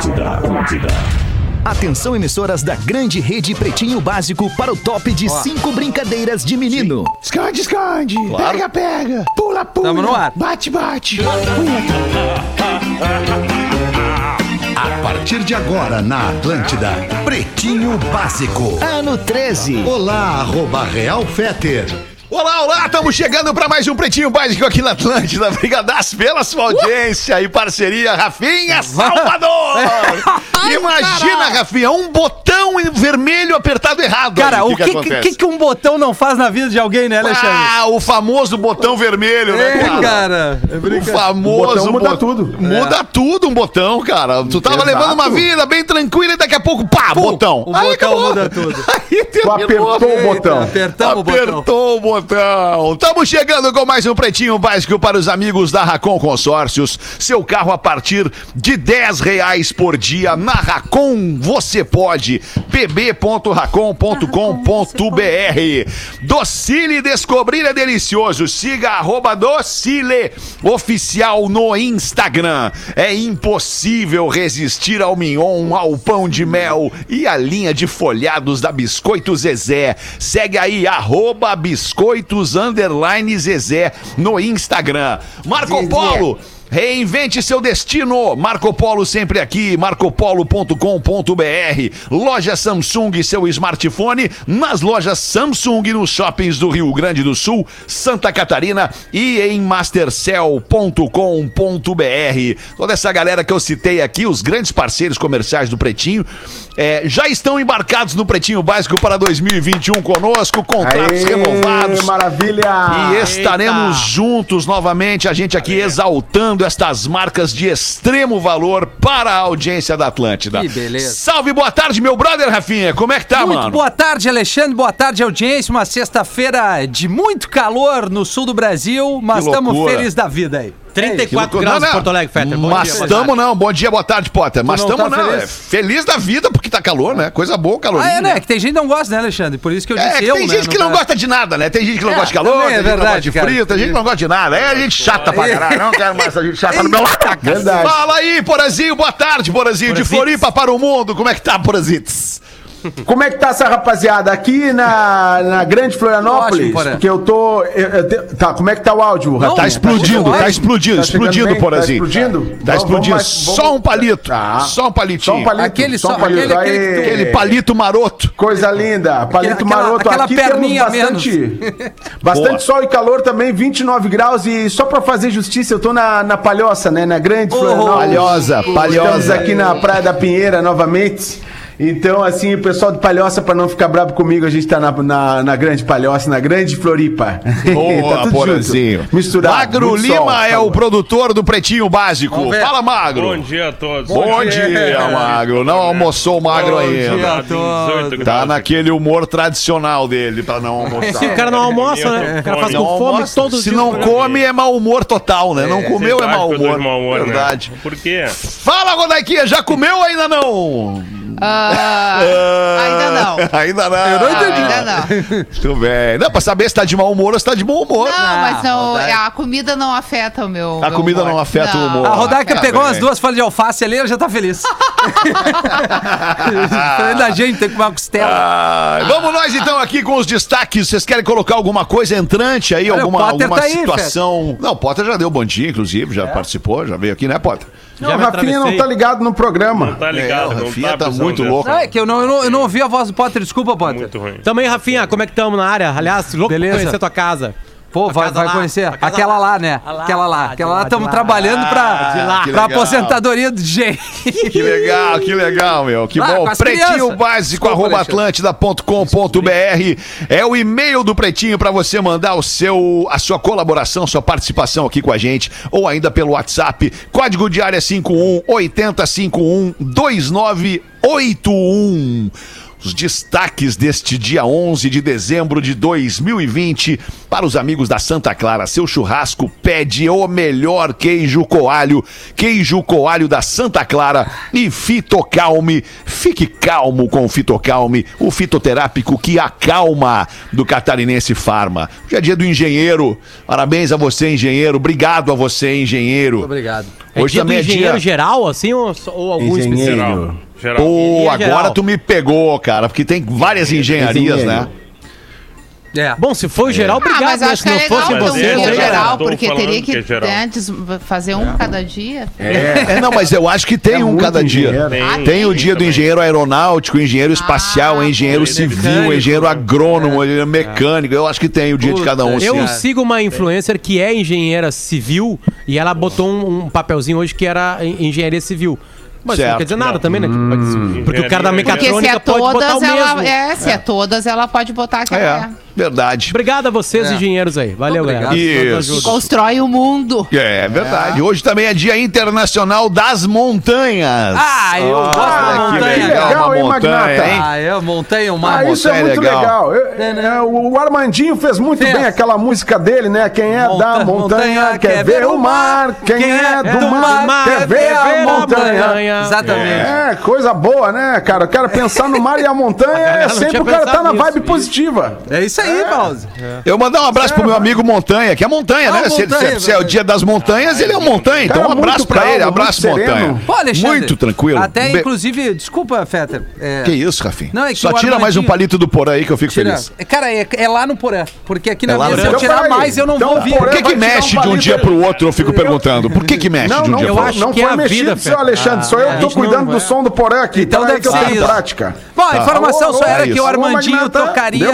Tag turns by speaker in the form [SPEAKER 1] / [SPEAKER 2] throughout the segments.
[SPEAKER 1] Atlântida, Atlântida.
[SPEAKER 2] Atenção, emissoras da grande rede Pretinho Básico para o top de cinco brincadeiras de menino.
[SPEAKER 3] Esconde, esconde. Pega, pega. Pula, pula.
[SPEAKER 4] Tamo no ar.
[SPEAKER 3] Bate, bate.
[SPEAKER 5] A partir de agora na Atlântida, Pretinho Básico.
[SPEAKER 2] Ano 13.
[SPEAKER 5] Olá, arroba Real Feter.
[SPEAKER 6] Olá, olá, estamos chegando para mais um Pretinho Básico aqui na Atlântida. Obrigadas pela sua audiência e parceria, Rafinha Salvador! Imagina, Rafinha, um botão em vermelho apertado errado.
[SPEAKER 4] Cara, o que, que,
[SPEAKER 6] acontece?
[SPEAKER 4] que, que um botão não faz na vida de alguém, né, Alexandre?
[SPEAKER 6] Ah, o famoso botão vermelho, né,
[SPEAKER 4] É,
[SPEAKER 6] cara?
[SPEAKER 4] cara. É
[SPEAKER 6] O famoso
[SPEAKER 3] O botão muda
[SPEAKER 6] bot-
[SPEAKER 3] tudo.
[SPEAKER 6] Muda tudo um botão, cara. Tu tava
[SPEAKER 3] Exato.
[SPEAKER 6] levando uma vida bem tranquila e daqui a pouco, pá, botão.
[SPEAKER 4] o
[SPEAKER 6] Aí
[SPEAKER 4] botão
[SPEAKER 6] acabou.
[SPEAKER 4] muda tudo.
[SPEAKER 6] Aí terminou.
[SPEAKER 3] apertou o botão.
[SPEAKER 4] Apertamos o botão.
[SPEAKER 6] Apertou o botão. Estamos chegando com mais um Pretinho Básico para os amigos da Racon Consórcios. Seu carro a partir de 10 reais por dia. Na Racon você pode. pb.racon.com.br Docile Descobrir é delicioso. Siga arroba Docile Oficial no Instagram. É impossível resistir ao mignon, ao pão de mel e à linha de folhados da Biscoito Zezé. Segue aí, arroba biscoitos underline Zezé no Instagram. Marco Polo. Reinvente seu destino. Marco Polo sempre aqui, marcopolo.com.br. Loja Samsung, seu smartphone nas lojas Samsung nos shoppings do Rio Grande do Sul, Santa Catarina e em mastercell.com.br. Toda essa galera que eu citei aqui, os grandes parceiros comerciais do Pretinho, eh, já estão embarcados no Pretinho Básico para 2021 conosco, contratos
[SPEAKER 3] Aê,
[SPEAKER 6] renovados.
[SPEAKER 3] maravilha.
[SPEAKER 6] E estaremos juntos novamente, a gente aqui exaltando estas marcas de extremo valor para a audiência da Atlântida.
[SPEAKER 4] Que beleza.
[SPEAKER 6] Salve, boa tarde, meu brother Rafinha. Como é que tá,
[SPEAKER 4] Muito
[SPEAKER 6] mano?
[SPEAKER 4] boa tarde, Alexandre. Boa tarde, audiência. Uma sexta-feira de muito calor no sul do Brasil, mas estamos felizes da vida aí.
[SPEAKER 7] 34
[SPEAKER 6] Não,
[SPEAKER 7] graus
[SPEAKER 6] não.
[SPEAKER 7] em Porto Alegre, Fetter. Bom
[SPEAKER 6] Mas estamos não. Bom dia, boa tarde, Potter. Mas
[SPEAKER 4] não
[SPEAKER 6] estamos
[SPEAKER 4] tá
[SPEAKER 6] não.
[SPEAKER 4] feliz?
[SPEAKER 6] É feliz da vida porque tá calor, né? Coisa boa, calor.
[SPEAKER 4] Ah, é, né? Que tem gente que não gosta, né, Alexandre? Por isso que eu disse
[SPEAKER 6] É, que
[SPEAKER 4] eu,
[SPEAKER 6] tem
[SPEAKER 4] né?
[SPEAKER 6] gente que não gosta de nada, né? Tem gente que não
[SPEAKER 4] É,
[SPEAKER 6] gosta de calor,
[SPEAKER 4] é
[SPEAKER 6] tem gente que não gosta
[SPEAKER 4] verdade,
[SPEAKER 6] de
[SPEAKER 4] cara.
[SPEAKER 6] frio, tem gente que não gosta de nada. É gente chata pra caralho. Não quero mais a gente chata no meu lado.
[SPEAKER 3] Verdade.
[SPEAKER 6] Fala aí, Porazinho. Boa tarde, Porazinho. De. Floripa para o mundo. Como é que tá, Porazitos?
[SPEAKER 3] Como é que tá essa rapaziada? Aqui na, na Grande Florianópolis,
[SPEAKER 4] Ótimo,
[SPEAKER 3] porque eu tô. eu- eu te- tá, como é que tá o áudio?
[SPEAKER 4] Não?
[SPEAKER 6] Tá explodindo,
[SPEAKER 4] chegando
[SPEAKER 6] tá
[SPEAKER 4] bem?
[SPEAKER 6] explodindo,
[SPEAKER 3] Tá chegando
[SPEAKER 6] explodindo,
[SPEAKER 3] bem?
[SPEAKER 6] Porazinho.
[SPEAKER 3] Tá explodindo?
[SPEAKER 6] Tá explodindo.
[SPEAKER 3] vamos
[SPEAKER 6] Só um palito.
[SPEAKER 3] Tá.
[SPEAKER 6] Só um palitinho.
[SPEAKER 3] Só um palito.
[SPEAKER 4] Aquele
[SPEAKER 3] só um palito.
[SPEAKER 4] aquele- aquele
[SPEAKER 3] Aí,
[SPEAKER 4] que tu-
[SPEAKER 6] Aquele palito maroto.
[SPEAKER 3] Coisa linda, palito
[SPEAKER 4] Aquela-
[SPEAKER 3] maroto.
[SPEAKER 4] aquela
[SPEAKER 3] Aqui
[SPEAKER 4] perninha
[SPEAKER 3] temos bastante, bastante
[SPEAKER 6] Boa.
[SPEAKER 3] sol e calor também, 29 graus. E só pra fazer justiça, eu tô na, na Palhoça, né? Na Grande Florianópolis.
[SPEAKER 6] Palhosa, Palhosa.
[SPEAKER 3] Estamos aqui na Praia da Pinheira novamente. Então, assim, o pessoal de Palhoça, pra não ficar bravo comigo, a gente tá na, na, na Grande Palhoça, na Grande Floripa.
[SPEAKER 6] Boa,
[SPEAKER 3] tá misturado.
[SPEAKER 6] Magro Lima
[SPEAKER 3] sol,
[SPEAKER 6] é o produtor do Pretinho Básico. Fala, Magro.
[SPEAKER 8] Bom dia a todos.
[SPEAKER 6] Bom dia, Magro. Não almoçou o Magro ainda.
[SPEAKER 4] dia.
[SPEAKER 8] Tá 18
[SPEAKER 6] Tá naquele humor tradicional dele pra não almoçar.
[SPEAKER 7] Se o cara não almoça, né? O cara faz com fome todos os
[SPEAKER 6] Se não come, é mau humor total, né? Não comeu, é mau
[SPEAKER 8] tô
[SPEAKER 6] humor.
[SPEAKER 8] mau humor, né?
[SPEAKER 6] Verdade.
[SPEAKER 8] Por quê?
[SPEAKER 6] Fala, Rodaiquinha, já comeu ou ainda não?
[SPEAKER 9] Ah, ainda não.
[SPEAKER 6] Ainda não.
[SPEAKER 4] Eu não entendi.
[SPEAKER 9] Ainda não.
[SPEAKER 6] Muito bem. Não, pra saber se tá de mau humor ou se tá de bom humor.
[SPEAKER 9] Não, mas não,
[SPEAKER 4] Rodaica.
[SPEAKER 9] a comida não afeta o meu.
[SPEAKER 6] A
[SPEAKER 9] meu
[SPEAKER 6] comida
[SPEAKER 9] humor.
[SPEAKER 6] não afeta o humor.
[SPEAKER 4] A Rodaica
[SPEAKER 6] Ah,
[SPEAKER 4] pegou
[SPEAKER 6] bem.
[SPEAKER 4] umas duas folhas de alface ali, ela já tá feliz. Diferente da gente, tem que comer uma costela.
[SPEAKER 6] Ah, vamos nós então aqui com os destaques. Vocês querem colocar alguma coisa entrante aí?
[SPEAKER 4] Olha,
[SPEAKER 6] alguma
[SPEAKER 4] Potter
[SPEAKER 6] alguma
[SPEAKER 4] tá aí,
[SPEAKER 6] situação? não, o Potter já deu bom dia, inclusive, já participou, já veio aqui, né, Potter?
[SPEAKER 3] Não, o Rafinha não tá ligado no programa.
[SPEAKER 8] Tá ligado?
[SPEAKER 6] É, o
[SPEAKER 8] não
[SPEAKER 6] Rafinha tá
[SPEAKER 8] precisando
[SPEAKER 6] muito
[SPEAKER 8] dessa.
[SPEAKER 6] louco.
[SPEAKER 4] Não, é que eu não, eu, não, eu não ouvi a voz do Potter, desculpa, Potter.
[SPEAKER 8] Muito ruim.
[SPEAKER 7] Também, Rafinha, como é que estamos na área? Aliás, louco
[SPEAKER 4] Beleza.
[SPEAKER 7] conhecer tua casa.
[SPEAKER 4] Pô, vai, vai
[SPEAKER 7] lá,
[SPEAKER 4] conhecer. Aquela
[SPEAKER 7] lá.
[SPEAKER 4] lá, né?
[SPEAKER 7] Lá,
[SPEAKER 4] Aquela lá. Aquela
[SPEAKER 7] lá,
[SPEAKER 4] estamos
[SPEAKER 7] lá.
[SPEAKER 4] trabalhando pra,
[SPEAKER 7] de lá.
[SPEAKER 6] Que
[SPEAKER 4] pra aposentadoria do gente.
[SPEAKER 6] Que legal, que legal, meu. Que
[SPEAKER 4] Ah,
[SPEAKER 6] bom. Pretinho básico, arroba atlântida.com.br é o e-mail do Pretinho para você mandar o seu, a sua colaboração, sua participação aqui com a gente, ou ainda pelo WhatsApp, código de área 51 8051 2981. Os destaques deste dia 11 de dezembro de 2020 para os amigos da Santa Clara. Seu churrasco pede o melhor queijo coalho, queijo coalho da Santa Clara e Fitocalme. Fique calmo com o Fitocalme, o fitoterápico que acalma do Catarinense Farma. Hoje é dia do engenheiro. Parabéns a você, engenheiro. Obrigado a você, engenheiro.
[SPEAKER 4] Obrigado.
[SPEAKER 7] É
[SPEAKER 6] Hoje
[SPEAKER 7] dia do
[SPEAKER 6] também é
[SPEAKER 7] engenheiro
[SPEAKER 6] dia.
[SPEAKER 7] geral, assim, ou, ou algum?
[SPEAKER 3] Engenheiro.
[SPEAKER 1] Geral.
[SPEAKER 6] Pô,
[SPEAKER 7] Engenharia
[SPEAKER 6] agora
[SPEAKER 7] geral.
[SPEAKER 6] tu me pegou, cara, porque tem várias engenharias, né?
[SPEAKER 3] Engenheiro.
[SPEAKER 4] É.
[SPEAKER 7] Bom, se for o geral,
[SPEAKER 9] Ah,
[SPEAKER 7] obrigado,
[SPEAKER 9] mas
[SPEAKER 7] né?
[SPEAKER 9] acho
[SPEAKER 7] Se
[SPEAKER 9] que é
[SPEAKER 7] não
[SPEAKER 9] legal
[SPEAKER 7] fossem
[SPEAKER 9] ter um
[SPEAKER 1] vocês, né, cara?
[SPEAKER 9] geral, porque teria
[SPEAKER 1] que
[SPEAKER 9] que,
[SPEAKER 1] é geral.
[SPEAKER 9] né, fazer um cada dia.
[SPEAKER 6] É, não, mas eu acho que tem
[SPEAKER 3] É
[SPEAKER 6] um cada dia.
[SPEAKER 3] engenheiro.
[SPEAKER 1] Tem,
[SPEAKER 9] Ah,
[SPEAKER 6] Tem o dia do
[SPEAKER 1] também.
[SPEAKER 6] engenheiro aeronáutico, engenheiro espacial,
[SPEAKER 9] Ah,
[SPEAKER 6] engenheiro
[SPEAKER 1] pô,
[SPEAKER 6] civil, engenheiro agrônomo, engenheiro mecânico. Eu acho que tem o dia de cada um.
[SPEAKER 4] Puta,
[SPEAKER 7] Eu
[SPEAKER 6] sim.
[SPEAKER 7] Sigo uma influencer que é engenheira civil e ela botou um, um papelzinho hoje que era en- engenharia civil. Mas
[SPEAKER 6] Certo.
[SPEAKER 7] não quer dizer nada também, né? Dizer- Porque o cara da
[SPEAKER 9] se
[SPEAKER 7] mecatrônica
[SPEAKER 9] é
[SPEAKER 7] pode botar
[SPEAKER 9] todas,
[SPEAKER 7] o mesmo.
[SPEAKER 9] ela. É, se é. todas, ela pode botar que
[SPEAKER 6] É,
[SPEAKER 9] é.
[SPEAKER 6] verdade.
[SPEAKER 7] Obrigado a vocês,
[SPEAKER 4] É.
[SPEAKER 7] engenheiros aí. Valeu,
[SPEAKER 4] Obrigado.
[SPEAKER 7] galera.
[SPEAKER 6] Isso.
[SPEAKER 9] Constrói o mundo.
[SPEAKER 6] É verdade. Hoje também é Dia Internacional das Montanhas.
[SPEAKER 4] Ah, eu gosto da
[SPEAKER 3] Ah, que
[SPEAKER 4] montanha.
[SPEAKER 3] legal,
[SPEAKER 4] cara.
[SPEAKER 6] uma
[SPEAKER 3] hein,
[SPEAKER 6] montanha,
[SPEAKER 3] Magnata?
[SPEAKER 6] hein?
[SPEAKER 4] Ah, eu montanha uma
[SPEAKER 3] Ah, isso é
[SPEAKER 6] montanha
[SPEAKER 3] muito
[SPEAKER 6] legal.
[SPEAKER 3] legal. Eu- é, o Armandinho fez muito
[SPEAKER 4] Fez.
[SPEAKER 3] bem aquela música dele, né? Quem é
[SPEAKER 4] Monta-
[SPEAKER 3] da montanha,
[SPEAKER 4] montanha
[SPEAKER 3] quer ver o mar. Quem, é do mar, quer ver a montanha.
[SPEAKER 4] Exatamente.
[SPEAKER 3] É, coisa boa, né, cara? O cara pensar no mar e a montanha é sempre o cara tá na vibe
[SPEAKER 7] isso.
[SPEAKER 3] positiva.
[SPEAKER 4] É isso aí, Pause.
[SPEAKER 6] Eu mandar um abraço pro meu amigo Montanha, que é montanha,
[SPEAKER 4] Ah,
[SPEAKER 6] né? Se,
[SPEAKER 4] Montanha,
[SPEAKER 6] se- se é o dia das montanhas, ele é montanha. Então, um abraço pra
[SPEAKER 3] calmo,
[SPEAKER 6] ele, abraço, montanha.
[SPEAKER 4] Pô, Alexandre.
[SPEAKER 6] Muito tranquilo.
[SPEAKER 4] Até, inclusive, desculpa, Fetter. É,
[SPEAKER 6] Que isso, Rafinha?
[SPEAKER 4] Não, é que
[SPEAKER 6] Só tira mais um palito do porã aí que eu fico
[SPEAKER 4] tira-
[SPEAKER 6] feliz.
[SPEAKER 4] é, Cara, é, é lá no Porã. Porque aqui
[SPEAKER 6] É
[SPEAKER 4] na minha,
[SPEAKER 6] no
[SPEAKER 4] se eu tirar
[SPEAKER 3] Então,
[SPEAKER 4] mais, eu não
[SPEAKER 3] então,
[SPEAKER 4] vou ouvir.
[SPEAKER 6] Por que, que
[SPEAKER 3] um
[SPEAKER 6] mexe de um dia pro outro? Eu fico perguntando. Por que que mexe
[SPEAKER 3] Não,
[SPEAKER 6] de um
[SPEAKER 3] não,
[SPEAKER 6] dia
[SPEAKER 7] eu
[SPEAKER 6] pro
[SPEAKER 3] foi,
[SPEAKER 6] outro?
[SPEAKER 7] acho
[SPEAKER 3] não
[SPEAKER 7] é
[SPEAKER 3] foi
[SPEAKER 7] a
[SPEAKER 3] mexido,
[SPEAKER 7] vida,
[SPEAKER 3] seu. Alexandre. Sou Eu tô cuidando do som do porã aqui.
[SPEAKER 4] Então deve
[SPEAKER 3] que eu
[SPEAKER 4] ser
[SPEAKER 3] prática.
[SPEAKER 4] Bom, a informação
[SPEAKER 3] Alô,
[SPEAKER 4] só era que o Armandinho tocaria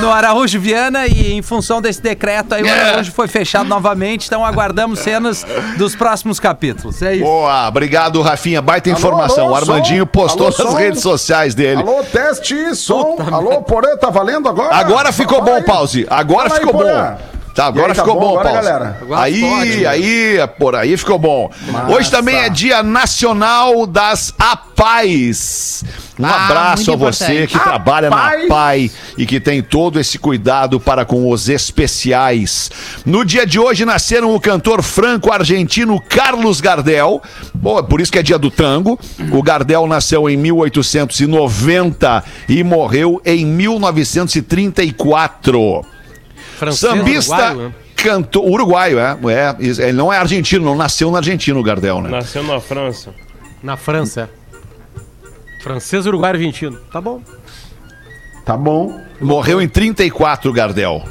[SPEAKER 4] no, Araújo Viana e em função desse decreto aí o. Araújo foi fechado novamente, então aguardamos cenas dos próximos capítulos. É isso.
[SPEAKER 6] Boa, obrigado, Rafinha. Baita informação.
[SPEAKER 3] alô,
[SPEAKER 6] o Armandinho postou
[SPEAKER 3] Alô,
[SPEAKER 6] nas redes sociais dele.
[SPEAKER 3] Alô, teste, som. Alô, porã, tá valendo agora?
[SPEAKER 6] Agora ficou bom, pause. Agora
[SPEAKER 3] aí,
[SPEAKER 6] ficou bom. Tá, agora
[SPEAKER 3] aí, tá
[SPEAKER 6] ficou
[SPEAKER 3] bom
[SPEAKER 6] bom,
[SPEAKER 3] agora,
[SPEAKER 6] pause.
[SPEAKER 3] galera?
[SPEAKER 4] Agora
[SPEAKER 6] Aí,
[SPEAKER 4] pode.
[SPEAKER 6] aí, por aí ficou bom. Hoje também é Dia Nacional das APAES. Um
[SPEAKER 9] Ah,
[SPEAKER 6] abraço a você
[SPEAKER 9] importante.
[SPEAKER 6] que trabalha na
[SPEAKER 3] APAES.
[SPEAKER 6] APAI e que tem todo esse cuidado para com os especiais. No dia de hoje nasceram o cantor franco-argentino Carlos Gardel. Bom, é por isso que é dia do tango. O Gardel nasceu em 1890 e morreu em 1934.
[SPEAKER 7] Francês,
[SPEAKER 6] Sambista
[SPEAKER 7] uruguaio, né?
[SPEAKER 6] cantor uruguaio, é, é, ele não é argentino, não nasceu na Argentina o Gardel, né?
[SPEAKER 1] Nasceu na França.
[SPEAKER 7] Na França. Francês, uruguaio, argentino. Tá bom.
[SPEAKER 3] Tá bom.
[SPEAKER 6] Morreu em 34 o Gardel.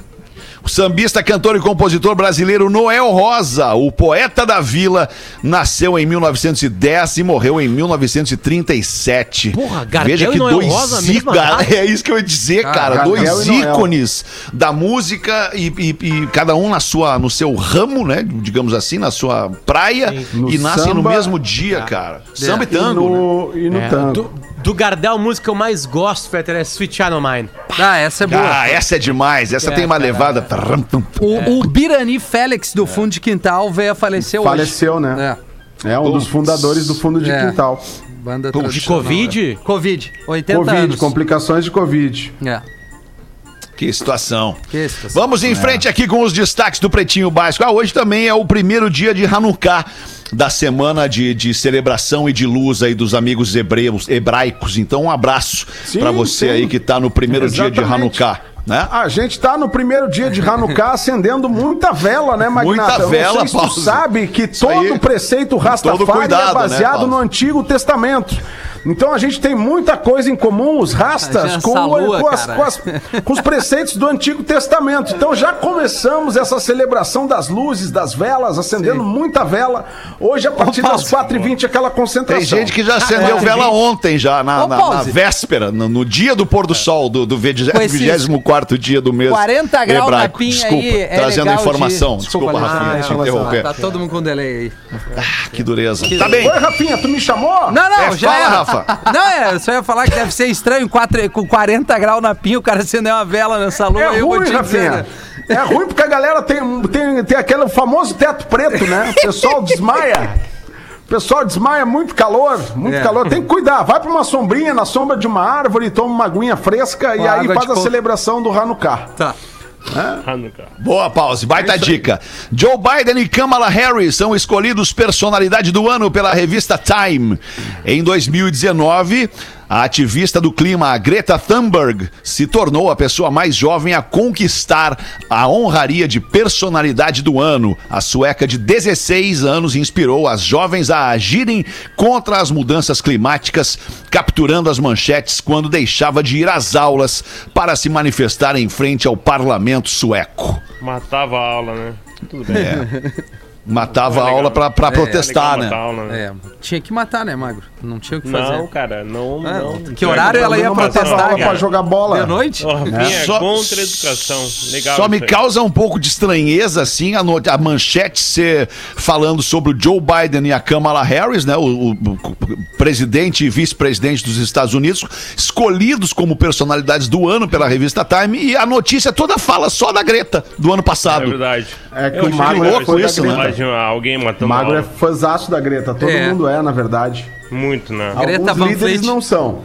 [SPEAKER 6] O sambista, cantor e compositor brasileiro Noel Rosa, o poeta da vila, nasceu em 1910 e morreu em 1937.
[SPEAKER 7] Porra, Gardel e Noel Rosa, mesma
[SPEAKER 6] ícones-? É isso que eu ia dizer, cara.
[SPEAKER 3] Gardel
[SPEAKER 6] dois
[SPEAKER 3] e
[SPEAKER 6] ícones da música e, e- e cada um na sua, no seu ramo, né? Digamos assim, na sua praia
[SPEAKER 3] No
[SPEAKER 6] e nascem no mesmo dia, cara. Samba e
[SPEAKER 3] E
[SPEAKER 6] tango. né?
[SPEAKER 3] no, e no
[SPEAKER 7] É,
[SPEAKER 3] tango.
[SPEAKER 7] do, do Gardel, a música que eu mais gosto, Fetter, é Sweet Child O' Mine.
[SPEAKER 4] Ah, essa é boa.
[SPEAKER 6] Ah, essa é demais. Essa
[SPEAKER 7] É,
[SPEAKER 6] tem uma
[SPEAKER 7] cara.
[SPEAKER 6] levada.
[SPEAKER 4] O, o Birani Félix do Fundo de Quintal veio a falecer hoje.
[SPEAKER 3] Faleceu, né?
[SPEAKER 4] É.
[SPEAKER 3] É um dos fundadores do fundo de
[SPEAKER 4] É.
[SPEAKER 3] quintal.
[SPEAKER 4] Banda
[SPEAKER 7] De
[SPEAKER 4] tradicional,
[SPEAKER 7] Covid?
[SPEAKER 4] né? Covid. 80
[SPEAKER 3] Covid,
[SPEAKER 4] anos.
[SPEAKER 3] complicações de Covid.
[SPEAKER 4] É.
[SPEAKER 6] Que situação.
[SPEAKER 4] Que situação.
[SPEAKER 6] Vamos em frente aqui com os destaques do Pretinho Básico. Ah, hoje também é o primeiro dia de Hanukkah, da semana de, de celebração e de luz aí dos amigos hebreus, hebraicos. Então, um abraço pra você
[SPEAKER 3] sim.
[SPEAKER 6] aí que tá no primeiro dia de
[SPEAKER 3] Exatamente.
[SPEAKER 6] Hanukkah, né?
[SPEAKER 3] A gente tá no primeiro dia de Hanukkah acendendo muita vela, né, Magnata?
[SPEAKER 6] Muita
[SPEAKER 3] Eu não
[SPEAKER 6] vela,
[SPEAKER 3] sei se sabe que
[SPEAKER 6] aí.
[SPEAKER 3] todo o preceito Rastafari
[SPEAKER 6] cuidado,
[SPEAKER 3] é
[SPEAKER 6] né,
[SPEAKER 3] baseado
[SPEAKER 6] Paulo?
[SPEAKER 3] no Antigo Testamento. Então a gente tem muita coisa em comum, os rastas, com,
[SPEAKER 4] lua,
[SPEAKER 3] com as- com as- com os preceitos do Antigo Testamento. Então já começamos essa celebração das luzes, das velas, acendendo muita vela. Hoje, a partir das 4h20, aquela concentração.
[SPEAKER 6] Tem gente que já acendeu
[SPEAKER 4] é.
[SPEAKER 6] vela ontem, já, na,
[SPEAKER 4] Ô,
[SPEAKER 6] na- na véspera, no, no dia do pôr do sol, do, do
[SPEAKER 4] Com esses
[SPEAKER 6] 24 dia do mês
[SPEAKER 4] 40 graus na
[SPEAKER 6] hebraico.
[SPEAKER 4] pinha
[SPEAKER 6] Desculpa,
[SPEAKER 4] aí, é
[SPEAKER 6] trazendo
[SPEAKER 4] legal
[SPEAKER 6] informação.
[SPEAKER 4] de-
[SPEAKER 6] Desculpa,
[SPEAKER 4] Desculpa,
[SPEAKER 6] Rafinha, te
[SPEAKER 3] Ah,
[SPEAKER 6] interromper.
[SPEAKER 4] Tá todo mundo com delay aí.
[SPEAKER 6] Ah, que dureza. Tá bem.
[SPEAKER 3] Oi, Rafinha, tu me chamou?
[SPEAKER 4] Não, não,
[SPEAKER 6] É,
[SPEAKER 4] já
[SPEAKER 6] fala,
[SPEAKER 4] era.
[SPEAKER 6] Rafa.
[SPEAKER 4] Não, é, eu só ia falar que deve ser estranho quatro- com 40 graus na pinha, o cara acender uma vela nessa lua.
[SPEAKER 3] É
[SPEAKER 4] eu vou
[SPEAKER 3] ruim,
[SPEAKER 4] dizer,
[SPEAKER 3] Rafinha.
[SPEAKER 4] né?
[SPEAKER 3] É ruim porque a galera tem, tem, tem aquele famoso teto preto, né? O pessoal desmaia. O pessoal desmaia muito calor, muito
[SPEAKER 4] É.
[SPEAKER 3] calor. Tem que cuidar. Vai pra uma sombrinha na sombra de uma árvore, toma uma aguinha fresca e aí faz a celebração do Hanukkah.
[SPEAKER 4] Tá.
[SPEAKER 1] Hanukkah.
[SPEAKER 6] Boa, pause. Baita dica. Joe Biden e Kamala Harris são escolhidos personalidade do ano pela revista Time. Em 2019, A ativista do clima, a Greta Thunberg, se tornou a pessoa mais jovem a conquistar a honraria de personalidade do ano. A sueca de 16 anos inspirou as jovens a agirem contra as mudanças climáticas, capturando as manchetes quando deixava de ir às aulas para se manifestar em frente ao parlamento sueco.
[SPEAKER 1] Matava a aula, né? Tudo bem.
[SPEAKER 6] Matava
[SPEAKER 1] É
[SPEAKER 6] a aula pra, pra
[SPEAKER 1] É,
[SPEAKER 6] protestar,
[SPEAKER 1] legal
[SPEAKER 6] né?
[SPEAKER 1] matar aula, né?
[SPEAKER 4] É, tinha que matar, né, Magro? Não tinha o que fazer.
[SPEAKER 1] Não, cara, não.
[SPEAKER 4] Ah,
[SPEAKER 1] não
[SPEAKER 4] que horário ela ia protestar,
[SPEAKER 3] aula pra jogar bola.
[SPEAKER 4] De noite?
[SPEAKER 1] O Rafinha é
[SPEAKER 6] Só-
[SPEAKER 1] contra a educação. Legal.
[SPEAKER 6] Só me causa um pouco de estranheza, assim, a, no- a manchete ser falando sobre o Joe Biden e a Kamala Harris, né? O, o- o presidente e vice-presidente dos Estados Unidos, escolhidos como personalidades do ano pela revista Time, e a notícia toda fala só da Greta, do ano
[SPEAKER 1] É
[SPEAKER 6] passado.
[SPEAKER 1] verdade.
[SPEAKER 3] É que
[SPEAKER 1] Eu
[SPEAKER 3] o Magro
[SPEAKER 6] é fã
[SPEAKER 1] isso,
[SPEAKER 6] da
[SPEAKER 1] né? Alguém matando
[SPEAKER 3] O Magro é fãzaço da Greta. Todo
[SPEAKER 4] É.
[SPEAKER 3] mundo é, na verdade.
[SPEAKER 1] Muito, né?
[SPEAKER 4] Greta
[SPEAKER 3] Alguns
[SPEAKER 4] Van
[SPEAKER 3] líderes
[SPEAKER 4] Fleet.
[SPEAKER 3] não são.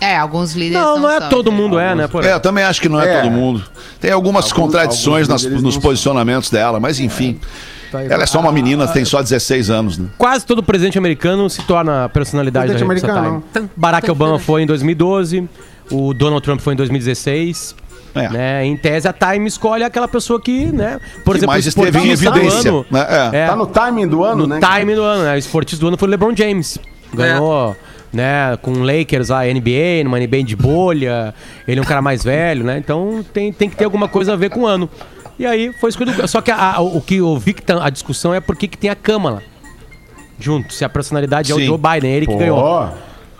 [SPEAKER 9] É, alguns líderes
[SPEAKER 7] Não, não é
[SPEAKER 9] são.
[SPEAKER 7] todo mundo é, né? Por
[SPEAKER 6] É, eu também acho que não é,
[SPEAKER 3] É.
[SPEAKER 6] todo mundo. Tem algumas
[SPEAKER 3] Alguns-
[SPEAKER 6] contradições
[SPEAKER 3] alguns
[SPEAKER 6] nas- nos
[SPEAKER 3] não-
[SPEAKER 6] posicionamentos dela, mas enfim.
[SPEAKER 7] Tá
[SPEAKER 6] Ela é só uma menina, tem só 16 anos, né?
[SPEAKER 7] Quase todo presidente americano se torna personalidade
[SPEAKER 3] Presidente
[SPEAKER 7] da revista
[SPEAKER 3] americano,
[SPEAKER 7] Time. Barack Obama foi em 2012, o Donald Trump foi em 2016.
[SPEAKER 6] É.
[SPEAKER 7] Né? Em tese, a Time escolhe aquela pessoa que, né? Por
[SPEAKER 6] Que
[SPEAKER 7] exemplo,
[SPEAKER 6] mais
[SPEAKER 7] o
[SPEAKER 6] esteve em
[SPEAKER 7] esportista do
[SPEAKER 6] evidência,
[SPEAKER 7] ano,
[SPEAKER 6] né? É.
[SPEAKER 7] é,
[SPEAKER 3] Tá no timing do ano,
[SPEAKER 7] no
[SPEAKER 3] né?
[SPEAKER 7] time do ano, né? O esportista do ano foi o LeBron James. Ganhou, né, com o Lakers a NBA, numa NBA de bolha. Ele é um cara mais velho, né? Então tem, tem que ter alguma coisa a ver com o ano. E aí foi escolhido. Só que a- a- o que eu vi que tá- a discussão é por que que tem a Câmara junto. Se a personalidade é o
[SPEAKER 6] Sim.
[SPEAKER 7] Joe Biden, ele que
[SPEAKER 3] Pô,
[SPEAKER 7] ganhou.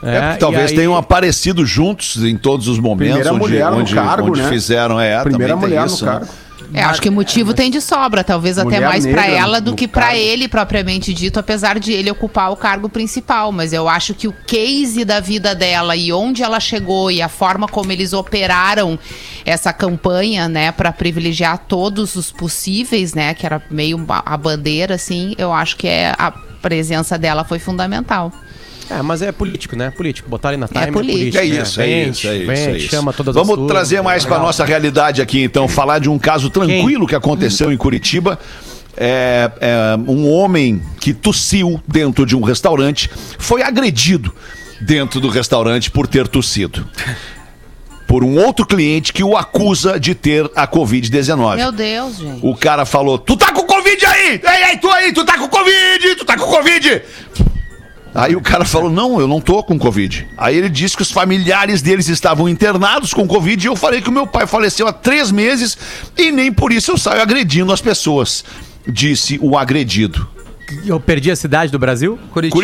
[SPEAKER 6] É, porque
[SPEAKER 7] e
[SPEAKER 6] talvez
[SPEAKER 7] aí-
[SPEAKER 6] tenham aparecido juntos em todos os momentos
[SPEAKER 3] Primeira
[SPEAKER 6] onde,
[SPEAKER 3] mulher
[SPEAKER 6] onde,
[SPEAKER 3] cargo,
[SPEAKER 6] onde
[SPEAKER 3] né?
[SPEAKER 6] fizeram. É,
[SPEAKER 3] primeira mulher
[SPEAKER 6] isso,
[SPEAKER 3] no
[SPEAKER 6] né?
[SPEAKER 3] cargo.
[SPEAKER 9] É, acho que motivo tem de sobra, talvez até mais pra
[SPEAKER 3] negra
[SPEAKER 9] ela do que pra
[SPEAKER 3] cargo.
[SPEAKER 9] ele propriamente dito, apesar de ele ocupar o cargo principal. Mas eu acho que o case da vida dela e onde ela chegou e a forma como eles operaram essa campanha, né, Pra privilegiar todos os possíveis, né, que era meio a bandeira, assim, eu acho que é a presença dela foi fundamental.
[SPEAKER 7] É, mas é político, né? Político. Botar ali na time é,
[SPEAKER 9] político.
[SPEAKER 6] É
[SPEAKER 7] né?
[SPEAKER 6] isso, é
[SPEAKER 7] Vende,
[SPEAKER 6] isso, é isso,
[SPEAKER 7] vende,
[SPEAKER 6] é isso.
[SPEAKER 7] chama todas
[SPEAKER 6] Vamos
[SPEAKER 7] as turmas,
[SPEAKER 6] trazer mais para nossa realidade aqui, então, falar de um caso tranquilo que aconteceu em Curitiba. É, é, um homem que tossiu dentro de um restaurante foi agredido dentro do restaurante por ter tossido. Por um outro cliente que o acusa de ter a Covid-19.
[SPEAKER 9] Meu Deus, gente.
[SPEAKER 6] O cara falou: Tu tá com Covid aí! Ei, ei, tu aí, tu tá com Covid! Tu tá com Covid! Aí o cara falou: Não, eu não tô com Covid. Aí ele disse que os familiares deles estavam internados com Covid e eu falei que o meu pai faleceu há três meses e nem por isso eu saio agredindo as pessoas. Disse o agredido.
[SPEAKER 7] Eu perdi a cidade do Brasil?
[SPEAKER 6] Curitiba.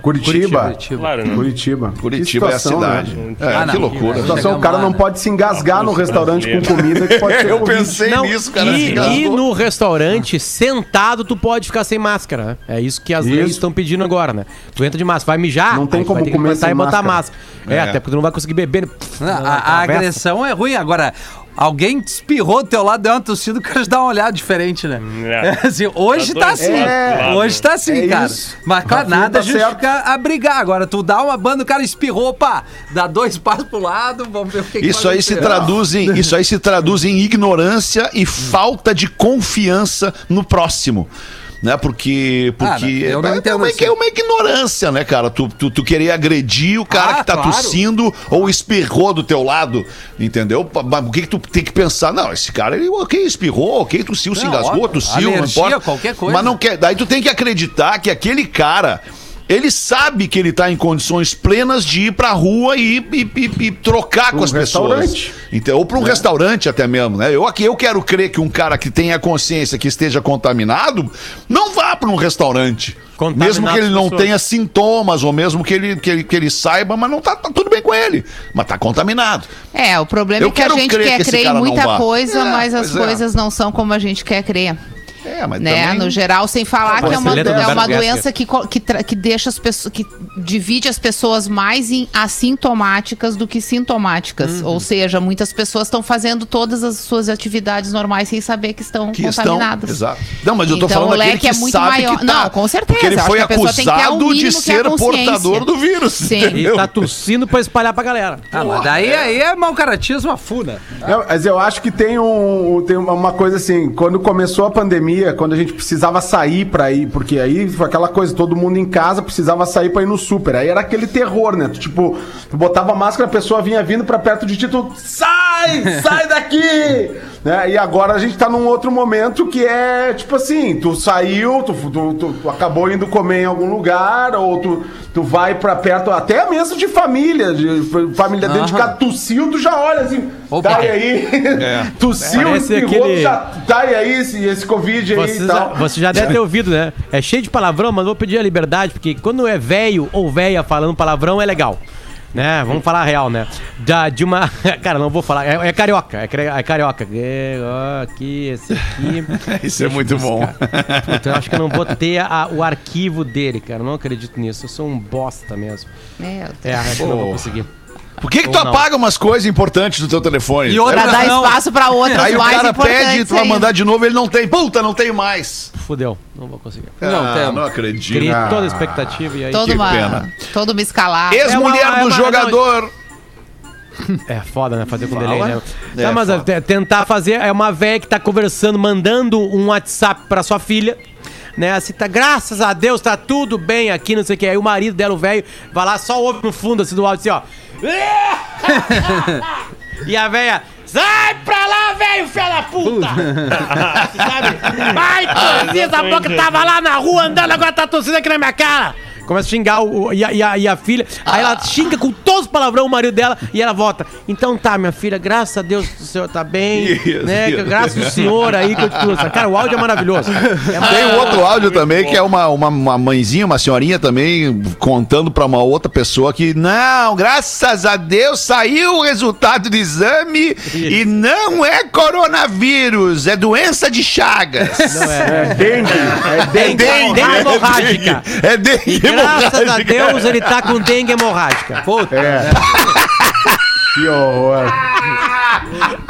[SPEAKER 3] Curitiba.
[SPEAKER 4] Curitiba.
[SPEAKER 1] Claro, né?
[SPEAKER 3] Curitiba.
[SPEAKER 6] Curitiba
[SPEAKER 3] Que
[SPEAKER 6] é a
[SPEAKER 3] situação,
[SPEAKER 6] cidade.
[SPEAKER 3] né?
[SPEAKER 6] É,
[SPEAKER 4] Ah, não.
[SPEAKER 6] que loucura.
[SPEAKER 3] A situação, o cara não pode se engasgar no restaurante com comida que pode ser
[SPEAKER 6] Eu pensei
[SPEAKER 7] Não,
[SPEAKER 6] nisso, cara.
[SPEAKER 7] e, e no restaurante, sentado, tu pode ficar sem máscara. né? É isso que as
[SPEAKER 3] Isso.
[SPEAKER 7] leis estão pedindo agora, né? Tu entra de máscara, vai mijar,
[SPEAKER 3] Não tem como
[SPEAKER 7] vai que
[SPEAKER 3] comer sem
[SPEAKER 7] e botar
[SPEAKER 3] máscara.
[SPEAKER 7] máscara. É,
[SPEAKER 6] É.
[SPEAKER 7] até porque tu não vai conseguir beber.
[SPEAKER 4] A,
[SPEAKER 7] na
[SPEAKER 4] a- a
[SPEAKER 7] travessa.
[SPEAKER 4] agressão é ruim. Agora, alguém te espirrou do teu lado, deu uma tossida, o cara te dá uma olhada diferente, né?
[SPEAKER 1] É.
[SPEAKER 4] É, assim, hoje
[SPEAKER 1] Tá
[SPEAKER 4] tá assim.
[SPEAKER 3] lados,
[SPEAKER 4] hoje tá assim,
[SPEAKER 3] É
[SPEAKER 4] cara.
[SPEAKER 3] isso.
[SPEAKER 4] Mas, claro,
[SPEAKER 3] Rafinha
[SPEAKER 4] nada
[SPEAKER 3] tá certo.
[SPEAKER 4] justifica a brigar. Agora, tu dá uma banda, o cara espirrou, pá, dá dois passos pro lado, vamos ver o que que
[SPEAKER 6] Isso
[SPEAKER 4] vai
[SPEAKER 6] aí se traduz em, isso aí se traduz em ignorância e falta de confiança no próximo. Né? Porque.
[SPEAKER 4] Ah,
[SPEAKER 6] porque
[SPEAKER 4] não, eu não
[SPEAKER 6] é,
[SPEAKER 4] entendo
[SPEAKER 6] uma,
[SPEAKER 4] assim.
[SPEAKER 6] é uma ignorância, né, cara? Tu, tu, tu querer agredir o cara
[SPEAKER 4] Ah,
[SPEAKER 6] que tá
[SPEAKER 4] claro.
[SPEAKER 6] tossindo ou espirrou do teu lado. Entendeu? Mas o que, que tu tem que pensar? Não, esse cara, ele, ok, espirrou, ok, tossiu, se
[SPEAKER 4] Não,
[SPEAKER 6] engasgou,
[SPEAKER 4] óbvio.
[SPEAKER 6] tossiu, não
[SPEAKER 4] Alergia,
[SPEAKER 6] importa.
[SPEAKER 4] qualquer coisa.
[SPEAKER 6] Mas não quer. Daí tu tem que acreditar que aquele cara. Ele sabe que ele tá em condições plenas de ir pra rua e, e- e- e trocar com as pessoas. Então, ou para um restaurante até mesmo, né? Eu aqui eu quero crer que um cara que tenha consciência que esteja contaminado não vá para um restaurante. Mesmo que ele não
[SPEAKER 7] pessoas.
[SPEAKER 6] tenha sintomas, ou mesmo que ele, que ele, que ele saiba, mas não tá, tá tudo bem com ele. Mas tá contaminado.
[SPEAKER 9] É, o problema
[SPEAKER 6] Eu
[SPEAKER 9] é que a gente quer crer em muita coisa,
[SPEAKER 6] É,
[SPEAKER 9] mas as
[SPEAKER 6] é.
[SPEAKER 9] coisas não são como a gente quer crer.
[SPEAKER 6] É, mas
[SPEAKER 9] né?
[SPEAKER 6] também...
[SPEAKER 9] No geral, sem falar
[SPEAKER 7] Mas
[SPEAKER 9] que é uma, é uma doença que, que, que deixa as pessoas. que divide as pessoas mais em assintomáticas do que sintomáticas.
[SPEAKER 6] Uhum.
[SPEAKER 9] Ou seja, muitas pessoas estão fazendo todas as suas atividades normais sem saber que estão
[SPEAKER 6] que estão.
[SPEAKER 9] contaminadas.
[SPEAKER 6] Exato. Não, mas eu tô
[SPEAKER 9] Então,
[SPEAKER 6] falando
[SPEAKER 9] o
[SPEAKER 6] daquele
[SPEAKER 9] leque
[SPEAKER 6] que
[SPEAKER 9] é muito
[SPEAKER 6] sabe
[SPEAKER 9] maior.
[SPEAKER 6] que tá.
[SPEAKER 9] Não, com certeza.
[SPEAKER 6] Porque ele foi
[SPEAKER 9] que a pessoa tem que ter o
[SPEAKER 6] acusado de
[SPEAKER 9] é a
[SPEAKER 6] ser portador do vírus.
[SPEAKER 9] Sim.
[SPEAKER 7] E
[SPEAKER 6] entendeu?
[SPEAKER 7] tá tossindo pra espalhar pra galera.
[SPEAKER 4] Ah, mas daí aí é mau caratismo a funa.
[SPEAKER 3] Não, mas eu acho que tem, um, tem uma coisa assim, quando começou a pandemia, pandemia, quando a gente precisava sair pra ir, porque aí foi aquela coisa, todo mundo em casa precisava sair pra ir no super. Aí era aquele terror, né? Tu, tipo, tu botava a máscara, a pessoa vinha vindo pra perto de ti, tu sai, sai daqui! Né? E agora a gente tá num outro momento que é tipo assim, tu saiu, tu, tu, tu- tu acabou indo comer em algum lugar, ou tu, tu vai pra perto, até mesmo de família, de família dentro de casa, tossiu, tu já olha assim,
[SPEAKER 4] Opa.
[SPEAKER 3] tá e aí? Tossiu,
[SPEAKER 7] Parece
[SPEAKER 3] espirrou,
[SPEAKER 7] aquele-
[SPEAKER 3] já tá e aí esse, esse Covid aí
[SPEAKER 7] Você
[SPEAKER 3] e
[SPEAKER 7] já,
[SPEAKER 3] tal.
[SPEAKER 7] você já deve ter ouvido, né? É cheio de palavrão, mas vou pedir a liberdade, porque quando é velho ou véia falando palavrão é legal. Né? Vamos falar a real, né? Da, de uma. Cara, não vou falar. É, é carioca. É, é carioca. É, ó, aqui, esse aqui.
[SPEAKER 6] Isso é muito bom.
[SPEAKER 7] Puta, eu acho que eu não vou ter a- o arquivo dele, cara. Eu não acredito nisso. Eu sou um bosta mesmo.
[SPEAKER 9] Meu Deus.
[SPEAKER 7] É, acho que eu não vou conseguir.
[SPEAKER 6] Por que, que tu
[SPEAKER 7] Ou não.
[SPEAKER 6] apaga umas coisas importantes do teu telefone?
[SPEAKER 4] E outra-
[SPEAKER 9] Pra dar
[SPEAKER 4] Não.
[SPEAKER 9] espaço pra outras
[SPEAKER 6] Aí o
[SPEAKER 9] mais
[SPEAKER 6] cara
[SPEAKER 9] importantes
[SPEAKER 6] pede, tu vai
[SPEAKER 9] ainda.
[SPEAKER 6] mandar de novo, ele não tem. Puta, não tenho mais.
[SPEAKER 7] Fudeu. Não vou conseguir.
[SPEAKER 4] Não,
[SPEAKER 6] ah,
[SPEAKER 4] tem-
[SPEAKER 6] não acredito.
[SPEAKER 7] Criei toda a expectativa e aí.
[SPEAKER 9] Toda
[SPEAKER 6] que
[SPEAKER 9] uma,
[SPEAKER 6] pena.
[SPEAKER 9] toda uma escalada.
[SPEAKER 6] Ex-mulher
[SPEAKER 7] É uma- é
[SPEAKER 6] do
[SPEAKER 7] uma-
[SPEAKER 6] jogador.
[SPEAKER 7] É foda, né? Fazer com
[SPEAKER 6] Fala.
[SPEAKER 7] delay, né?
[SPEAKER 6] É,
[SPEAKER 7] Tá, mas
[SPEAKER 6] foda.
[SPEAKER 7] é, tentar fazer é uma velha que tá conversando, mandando um WhatsApp pra sua filha. Né, assim, tá, graças a Deus, tá tudo bem aqui, não sei o que. Aí o marido dela, o velho, vai lá, só ouve no fundo assim do áudio, assim, ó. E a velha, sai pra lá, velho, filha da puta! Sabe? Vai, tossir, essa boca tava lá na rua andando, agora tá tossindo aqui na minha cara! Começa a xingar o, e, a, e, a, e a filha. Aí ela xinga com todos os palavrão o marido dela e ela volta. Então tá, minha filha, graças a Deus o senhor tá bem.
[SPEAKER 6] Isso,
[SPEAKER 7] né?
[SPEAKER 6] isso.
[SPEAKER 7] Graças ao senhor aí que eu te trouxe. Cara, o áudio é maravilhoso. É
[SPEAKER 6] Tem um outro áudio também, que é uma, uma, uma mãezinha, uma senhorinha também, contando pra uma outra pessoa que, não, graças a Deus saiu o resultado do exame e não é coronavírus, é doença de Chagas.
[SPEAKER 7] Não é.
[SPEAKER 3] É dengue, é dengue.
[SPEAKER 7] dengue hemorrágica.
[SPEAKER 6] É dengue
[SPEAKER 7] Graças a. Deus ele tá com dengue hemorrágica.
[SPEAKER 4] Puta.
[SPEAKER 3] É. Que horror.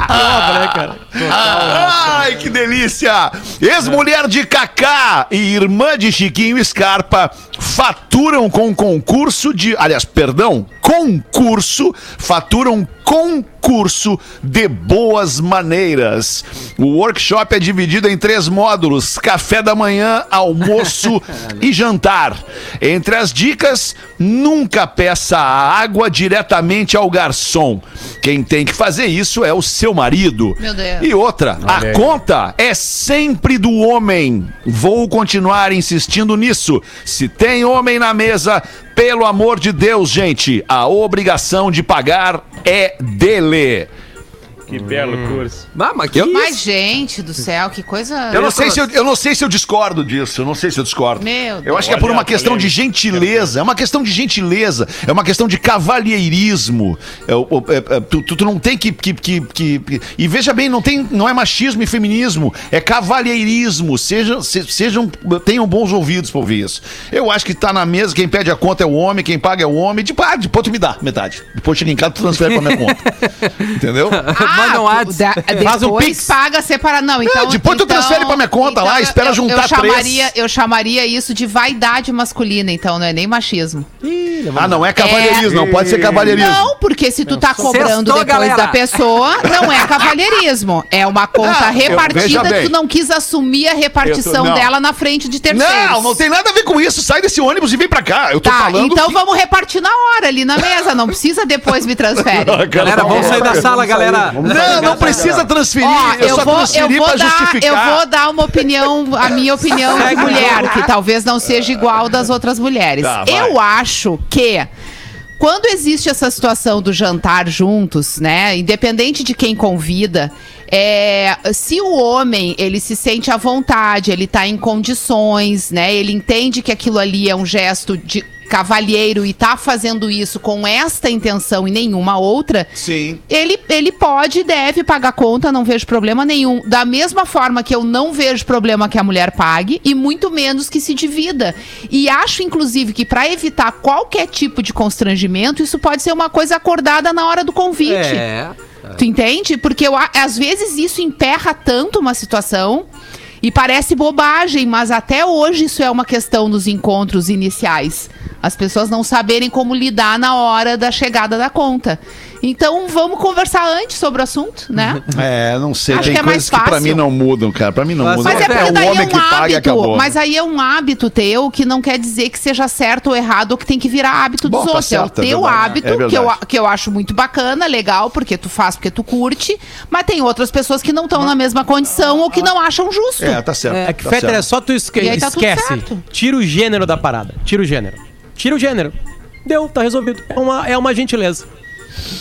[SPEAKER 7] Prova, né, cara?
[SPEAKER 6] Ai, que delícia! Ex-mulher de Kaká e irmã de Chiquinho Scarpa faturam com concurso de. Aliás, perdão, concurso, faturam concurso de boas maneiras. O workshop é dividido em três módulos: café da manhã, almoço e jantar. Entre as dicas, nunca peça a água diretamente ao garçom. Quem tem que fazer isso é o seu marido.
[SPEAKER 9] Meu Deus.
[SPEAKER 6] E outra, a conta é sempre do homem. Vou continuar insistindo nisso. Se tem homem na mesa, pelo amor de Deus, gente, a obrigação de pagar é dele.
[SPEAKER 1] Que belo curso.
[SPEAKER 4] Ah, mas que
[SPEAKER 6] Eu-
[SPEAKER 9] Mas, gente do céu, que coisa.
[SPEAKER 6] Eu não, sei se eu, eu não sei se eu discordo disso, eu não sei se eu discordo.
[SPEAKER 9] Meu
[SPEAKER 6] eu
[SPEAKER 9] Deus.
[SPEAKER 6] acho que é por uma questão de gentileza, é uma questão de gentileza, é uma questão de cavalheirismo. É, é, é, tu, tu- tu não tem que, que, que, que- que- E veja bem, não, tem, não é machismo e feminismo, é cavalheirismo. Sejam, se- sejam, tenham bons ouvidos pra ouvir isso. Eu acho que tá na mesa, quem pede a conta é o homem, quem paga é o homem. Tipo, ah, depois tu me dá metade. Depois chega em casa, tu transfere pra minha conta. Entendeu?
[SPEAKER 4] Manda um
[SPEAKER 9] tu-
[SPEAKER 4] WhatsApp.
[SPEAKER 9] da-
[SPEAKER 7] Faz um
[SPEAKER 9] depois
[SPEAKER 7] pix.
[SPEAKER 9] paga separado. Não, então.
[SPEAKER 6] depois tu
[SPEAKER 9] então-
[SPEAKER 6] transfere pra minha conta lá,
[SPEAKER 9] eu-
[SPEAKER 6] espera
[SPEAKER 9] eu,
[SPEAKER 6] juntar
[SPEAKER 9] eu chamaria,
[SPEAKER 6] três.
[SPEAKER 9] Eu chamaria isso de vaidade masculina, então, não é nem machismo.
[SPEAKER 6] Ah, não é cavalheirismo, não pode ser cavalheirismo.
[SPEAKER 9] Não, porque se tu tá cobrando
[SPEAKER 4] Sextou,
[SPEAKER 9] depois
[SPEAKER 4] galera.
[SPEAKER 9] da pessoa, não é cavalheirismo. É uma conta
[SPEAKER 6] veja
[SPEAKER 9] repartida que tu não quis assumir a repartição
[SPEAKER 6] tô- não.
[SPEAKER 9] dela na frente de terceiros.
[SPEAKER 6] Não, não tem nada a ver com isso. Sai desse ônibus e vem pra cá. Eu tô
[SPEAKER 9] Tá,
[SPEAKER 6] falando.
[SPEAKER 9] então
[SPEAKER 6] que-
[SPEAKER 9] vamos repartir na hora ali na mesa. Não precisa depois me transfere.
[SPEAKER 4] Galera, vamos sair da sala, galera.
[SPEAKER 6] Não, não precisa transferir.
[SPEAKER 9] Ó,
[SPEAKER 6] eu,
[SPEAKER 9] eu,
[SPEAKER 6] só
[SPEAKER 9] vou, eu,
[SPEAKER 6] transferi
[SPEAKER 9] vou
[SPEAKER 6] pra
[SPEAKER 9] dar,
[SPEAKER 6] justificar.
[SPEAKER 9] eu vou dar uma opinião, a minha opinião de mulher, que talvez não seja igual das outras mulheres.
[SPEAKER 6] Tá,
[SPEAKER 9] eu acho que quando existe essa situação do jantar juntos, né, independente de quem convida, é, se o homem ele se sente à vontade, ele tá em condições, né, ele entende que aquilo ali é um gesto de cavalheiro e tá fazendo isso com esta intenção e nenhuma outra,
[SPEAKER 6] Sim.
[SPEAKER 9] ele, ele pode e deve pagar conta, não vejo problema nenhum. Da mesma forma que eu não vejo problema que a mulher pague, e muito menos que se divida. E acho, inclusive, que para evitar qualquer tipo de constrangimento, isso pode ser uma coisa acordada na hora do convite.
[SPEAKER 4] É.
[SPEAKER 9] Tu entende? Porque eu, às vezes isso emperra tanto uma situação. E parece bobagem, mas até hoje isso é uma questão nos encontros iniciais. As pessoas não saberem como lidar na hora da chegada da conta. Então vamos conversar antes sobre o assunto, né?
[SPEAKER 6] É, não sei.
[SPEAKER 9] Acho
[SPEAKER 6] tem
[SPEAKER 9] que é mais
[SPEAKER 6] coisas que pra
[SPEAKER 9] fácil.
[SPEAKER 6] mim não mudam, cara. Pra mim não
[SPEAKER 4] Mas-
[SPEAKER 6] muda.
[SPEAKER 9] Mas é porque
[SPEAKER 6] o
[SPEAKER 9] daí é
[SPEAKER 6] homem
[SPEAKER 9] um
[SPEAKER 6] que paga e
[SPEAKER 9] hábito.
[SPEAKER 6] acabou.
[SPEAKER 9] Mas aí é um hábito teu que não quer dizer que seja certo ou errado ou que tem que virar hábito dos
[SPEAKER 6] Bom, tá
[SPEAKER 9] outros. é o
[SPEAKER 6] certo, é
[SPEAKER 9] teu
[SPEAKER 6] verdade.
[SPEAKER 9] hábito,
[SPEAKER 6] É
[SPEAKER 9] que, eu, que eu acho muito bacana, legal, porque tu faz porque tu curte, mas tem outras pessoas que não estão na mesma condição ou que não acham justo.
[SPEAKER 6] É, tá certo.
[SPEAKER 7] É que,
[SPEAKER 6] tá
[SPEAKER 7] Fetter,
[SPEAKER 6] certo.
[SPEAKER 7] é só tu esque
[SPEAKER 9] tá
[SPEAKER 7] esquece. Tira o gênero da parada. Tira o gênero. Tira o gênero. Deu, tá resolvido. É uma, é uma gentileza.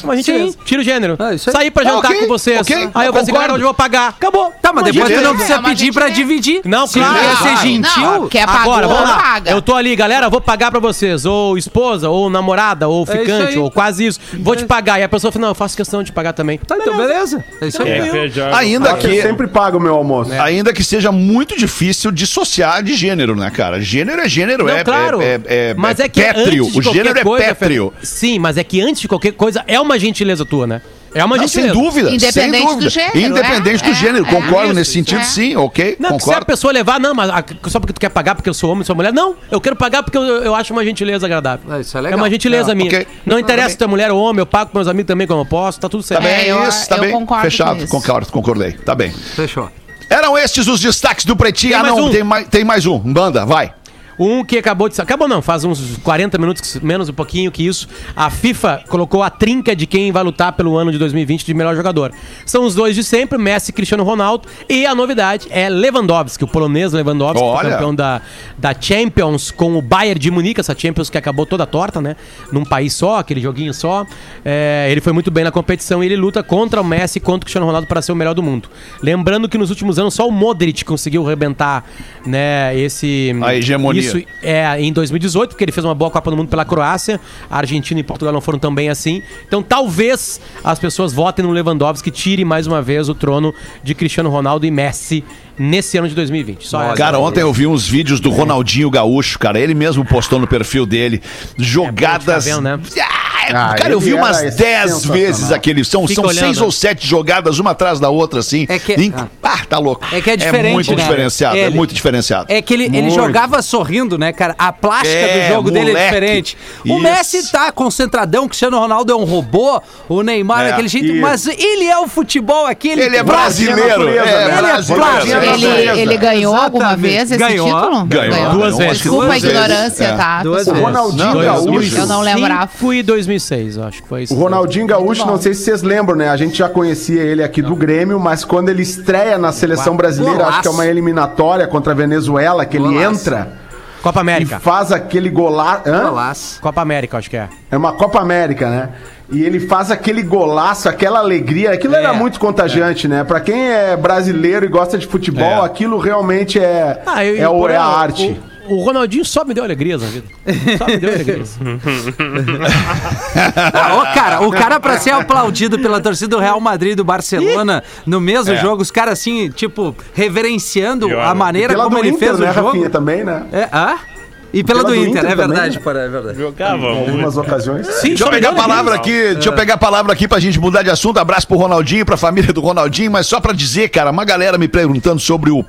[SPEAKER 7] Uma gentileza. Tira o gênero.
[SPEAKER 4] Ah, isso aí.
[SPEAKER 7] Sair pra
[SPEAKER 6] Ah,
[SPEAKER 7] jantar
[SPEAKER 6] ok,
[SPEAKER 7] com vocês.
[SPEAKER 6] ok,
[SPEAKER 7] aí eu
[SPEAKER 6] eu
[SPEAKER 7] falo assim,
[SPEAKER 6] concordo.
[SPEAKER 7] galera, hoje eu vou pagar. Acabou.
[SPEAKER 4] Tá, mas
[SPEAKER 7] Uma
[SPEAKER 4] depois tu
[SPEAKER 6] gentileza.
[SPEAKER 4] não precisa
[SPEAKER 9] É
[SPEAKER 4] pedir pra dividir.
[SPEAKER 7] Não,
[SPEAKER 4] Se
[SPEAKER 7] claro.
[SPEAKER 4] quer ser
[SPEAKER 7] Não,
[SPEAKER 4] gentil.
[SPEAKER 9] não, quer pagar,
[SPEAKER 7] Agora, vamos lá.
[SPEAKER 9] paga.
[SPEAKER 7] Eu tô ali, galera, vou pagar pra vocês. Ou esposa, ou namorada, ou
[SPEAKER 4] É isso
[SPEAKER 7] ficante,
[SPEAKER 4] aí.
[SPEAKER 7] ou quase isso. Vou te pagar. E a pessoa fala, não, eu faço questão de pagar também.
[SPEAKER 4] Tá, então beleza. É isso aí.
[SPEAKER 1] É, feijão.
[SPEAKER 6] Ainda
[SPEAKER 3] que eu sempre pago o meu almoço.
[SPEAKER 6] ainda que seja muito difícil dissociar de gênero, né, cara? Gênero é gênero,
[SPEAKER 7] Não,
[SPEAKER 6] é,
[SPEAKER 7] claro.
[SPEAKER 6] é, é,
[SPEAKER 7] mas
[SPEAKER 6] é
[SPEAKER 7] é que
[SPEAKER 6] pétreo.
[SPEAKER 7] antes de
[SPEAKER 6] O
[SPEAKER 7] qualquer
[SPEAKER 6] gênero
[SPEAKER 7] coisa,
[SPEAKER 6] é pétreo.
[SPEAKER 7] Fer- Sim, mas é que antes de qualquer coisa é uma gentileza tua, né? É uma
[SPEAKER 6] Não, sem
[SPEAKER 7] gentileza.
[SPEAKER 6] dúvida.
[SPEAKER 9] Independente
[SPEAKER 6] sem dúvida.
[SPEAKER 9] do gênero,
[SPEAKER 6] Independente
[SPEAKER 9] é,
[SPEAKER 6] do
[SPEAKER 9] é,
[SPEAKER 6] gênero,
[SPEAKER 9] é.
[SPEAKER 6] concordo
[SPEAKER 9] Isso,
[SPEAKER 6] nesse sentido,
[SPEAKER 9] é.
[SPEAKER 6] sim, ok?
[SPEAKER 7] Não, porque se a
[SPEAKER 6] concordo.
[SPEAKER 7] pessoa levar, não, mas só porque tu quer pagar porque eu sou homem, sou mulher. Não, eu quero pagar porque eu, eu acho uma gentileza agradável.
[SPEAKER 4] É, isso é legal.
[SPEAKER 7] uma gentileza
[SPEAKER 6] É,
[SPEAKER 7] minha.
[SPEAKER 6] ok.
[SPEAKER 7] Não interessa se tu é mulher ou homem, eu pago pros meus amigos também como eu posso, tá tudo certo.
[SPEAKER 6] Tá bem,
[SPEAKER 9] É, eu-
[SPEAKER 6] isso, tá
[SPEAKER 9] eu
[SPEAKER 6] bem.
[SPEAKER 9] concordo
[SPEAKER 6] Fechado,
[SPEAKER 9] com isso.
[SPEAKER 6] concordo, concordei. Tá bem.
[SPEAKER 4] Fechou.
[SPEAKER 6] Eram estes os destaques do Pretinho. Ah, não,
[SPEAKER 7] um.
[SPEAKER 6] tem, mais, tem mais um. Banda, vai.
[SPEAKER 7] Um que acabou de. Acabou não, faz uns 40 minutos, menos um pouquinho que isso. A FIFA colocou a trinca de quem vai lutar pelo ano de 2020 de melhor jogador. São os dois de sempre, Messi e Cristiano Ronaldo. E a novidade é Lewandowski, o polonês Lewandowski,
[SPEAKER 6] Olha.
[SPEAKER 7] campeão da, da Champions com o Bayern de Munique, essa Champions que acabou toda torta, né? Num país só, aquele joguinho só. É, ele foi muito bem na competição e ele luta contra o Messi e contra o Cristiano Ronaldo para ser o melhor do mundo. Lembrando que nos últimos anos só o Modric conseguiu rebentar, né, esse
[SPEAKER 6] A hegemonia.
[SPEAKER 7] Isso é, em 2018, porque ele fez uma boa Copa do Mundo pela Croácia. A Argentina e Portugal não foram tão bem assim. Então talvez as pessoas votem no Lewandowski que tire mais uma vez o trono de Cristiano Ronaldo e Messi nesse ano de 2020. Só essa.
[SPEAKER 6] Cara, ontem eu vi uns vídeos do Ronaldinho Gaúcho, cara. Ele mesmo postou no perfil dele jogadas.
[SPEAKER 7] É ficar vendo, né?
[SPEAKER 6] Ah,
[SPEAKER 3] Ah,
[SPEAKER 6] cara, eu
[SPEAKER 3] ele
[SPEAKER 6] vi umas
[SPEAKER 3] era
[SPEAKER 6] 10
[SPEAKER 3] sensacional.
[SPEAKER 6] vezes aquele. São,
[SPEAKER 7] Fica
[SPEAKER 6] são
[SPEAKER 7] olhando.
[SPEAKER 6] seis ou sete jogadas, uma atrás da outra, assim.
[SPEAKER 4] É que-
[SPEAKER 6] Em-
[SPEAKER 4] ah.
[SPEAKER 6] Ah, tá louco.
[SPEAKER 4] É que é diferente,
[SPEAKER 6] muito
[SPEAKER 4] né?
[SPEAKER 6] diferenciado, é
[SPEAKER 4] Ele-
[SPEAKER 6] muito diferenciado.
[SPEAKER 4] É que ele, ele jogava sorrindo, né, cara? A plástica
[SPEAKER 6] É,
[SPEAKER 4] do jogo dele é
[SPEAKER 6] moleque.
[SPEAKER 4] diferente. O
[SPEAKER 6] Isso.
[SPEAKER 4] Messi tá concentradão, o Cristiano Ronaldo é um robô, o Neymar é,
[SPEAKER 6] É,
[SPEAKER 4] daquele jeito,
[SPEAKER 3] isso.
[SPEAKER 4] mas ele é o futebol, aquele
[SPEAKER 6] Ele é
[SPEAKER 4] plástico.
[SPEAKER 6] brasileiro.
[SPEAKER 3] natureza,
[SPEAKER 6] É,
[SPEAKER 3] né?
[SPEAKER 4] Ele é
[SPEAKER 6] brasileiro. É
[SPEAKER 9] Ele, ele ganhou alguma
[SPEAKER 4] Exatamente.
[SPEAKER 9] vez esse
[SPEAKER 4] Ganhou.
[SPEAKER 9] título?
[SPEAKER 6] Ganhou.
[SPEAKER 7] Duas vezes.
[SPEAKER 9] Desculpa a
[SPEAKER 6] Duas
[SPEAKER 9] ignorância,
[SPEAKER 6] É.
[SPEAKER 9] tá?
[SPEAKER 4] Duas
[SPEAKER 3] O. Ronaldinho
[SPEAKER 6] Não,
[SPEAKER 3] Gaúcho.
[SPEAKER 9] Eu não lembrava.
[SPEAKER 7] 2005 e 2006, eu acho que foi isso.
[SPEAKER 3] O Ronaldinho Gaúcho, não sei se vocês lembram, né? A gente já conhecia ele aqui do Grêmio, mas quando ele estreia na seleção brasileira, acho que é uma eliminatória contra a Venezuela, que ele entra
[SPEAKER 7] Copa
[SPEAKER 3] e
[SPEAKER 7] América.
[SPEAKER 3] faz aquele. Hã?
[SPEAKER 4] Golaço.
[SPEAKER 7] Copa América, acho que é.
[SPEAKER 3] É uma Copa América, né? E ele faz aquele golaço, aquela alegria. Aquilo
[SPEAKER 4] É,
[SPEAKER 3] era muito contagiante, né? Pra quem é brasileiro e gosta de futebol,
[SPEAKER 6] É.
[SPEAKER 3] aquilo realmente é,
[SPEAKER 7] Ah, eu-
[SPEAKER 3] é, é a arte.
[SPEAKER 7] O, o Ronaldinho só me deu alegrias na vida. Só me deu alegrias.
[SPEAKER 4] Ah, ô, cara, o cara pra ser aplaudido pela torcida do Real Madrid e do Barcelona no mesmo
[SPEAKER 6] É.
[SPEAKER 4] jogo, os caras assim, tipo, reverenciando
[SPEAKER 1] olha,
[SPEAKER 4] a maneira como ele
[SPEAKER 3] Inter,
[SPEAKER 4] fez
[SPEAKER 3] né,
[SPEAKER 4] o jogo.
[SPEAKER 3] Rafinha, também, né?
[SPEAKER 4] É, ah? E pela,
[SPEAKER 3] Pela
[SPEAKER 4] do
[SPEAKER 3] do
[SPEAKER 4] Inter,
[SPEAKER 3] Inter
[SPEAKER 4] é verdade,
[SPEAKER 3] né?
[SPEAKER 4] porra, é verdade.
[SPEAKER 1] Jogava
[SPEAKER 3] Em
[SPEAKER 1] muito.
[SPEAKER 3] algumas ocasiões.
[SPEAKER 7] Sim,
[SPEAKER 6] Deixa eu pegar a palavra aqui, deixa eu pegar a palavra aqui pra gente mudar de assunto. Abraço pro Ronaldinho, pra família do Ronaldinho, mas só pra dizer, cara, uma galera me perguntando sobre o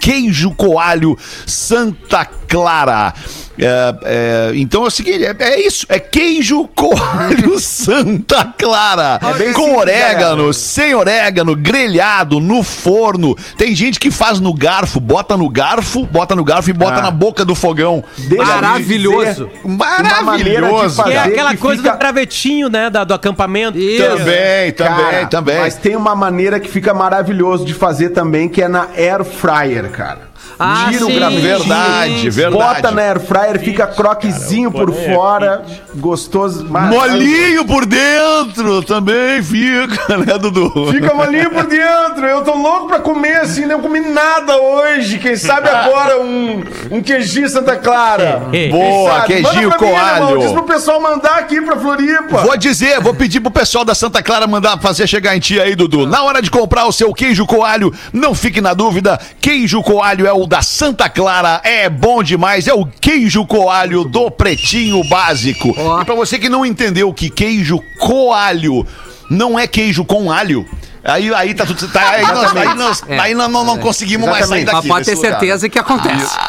[SPEAKER 6] queijo coalho Santa Clara. É, é, então é o seguinte, é, é isso, é queijo coalho Santa Clara,
[SPEAKER 3] bem
[SPEAKER 6] com
[SPEAKER 3] simples,
[SPEAKER 6] orégano, sem orégano, grelhado, no forno. Tem gente que faz no garfo, bota no garfo, bota no garfo e bota
[SPEAKER 3] Ah.
[SPEAKER 6] na boca do fogão.
[SPEAKER 3] Deixa
[SPEAKER 4] Maravilhoso.
[SPEAKER 6] Maravilhoso.
[SPEAKER 3] fazer
[SPEAKER 7] é
[SPEAKER 3] que
[SPEAKER 7] aquela coisa
[SPEAKER 3] fica-
[SPEAKER 7] do gravetinho, né? da- do acampamento.
[SPEAKER 6] Também, também,
[SPEAKER 3] Cara,
[SPEAKER 6] também.
[SPEAKER 3] Mas tem uma maneira que fica maravilhoso de fazer também, que é na air fryer, cara.
[SPEAKER 4] Ah,
[SPEAKER 3] Tira o
[SPEAKER 4] sim,
[SPEAKER 3] gravetinho,
[SPEAKER 6] Verdade, verdade.
[SPEAKER 3] Bota na air fryer, fica croquezinho por
[SPEAKER 1] porém é
[SPEAKER 3] fora, gostoso. mas-
[SPEAKER 6] Molinho por dentro também fica, né, Dudu?
[SPEAKER 3] Fica molinho por dentro. Eu tô louco pra comer assim, não comi nada hoje. Quem sabe agora um, um queijinho Santa Clara.
[SPEAKER 6] Boa, queijinho
[SPEAKER 3] pra mim,
[SPEAKER 6] coalho.
[SPEAKER 3] irmão. Diz pro pessoal mandar aqui pra Floripa.
[SPEAKER 6] Vou dizer, vou pedir pro pessoal da Santa Clara mandar fazer chegar em ti aí, Dudu. Na hora de comprar o seu queijo coalho, não fique na dúvida. Queijo coalho é o da Santa Clara, é bom demais. É o queijo coalho do Pretinho Básico.
[SPEAKER 4] Ó.
[SPEAKER 6] E pra você que não entendeu que queijo coalho não é queijo com alho, Aí, aí tá tudo. Tá, aí nós, aí nós-
[SPEAKER 4] É.
[SPEAKER 6] aí não, não, não conseguimos mais sair
[SPEAKER 3] Exatamente.
[SPEAKER 6] daqui.
[SPEAKER 4] Mas pode ter
[SPEAKER 6] desse lugar.
[SPEAKER 4] certeza que acontece.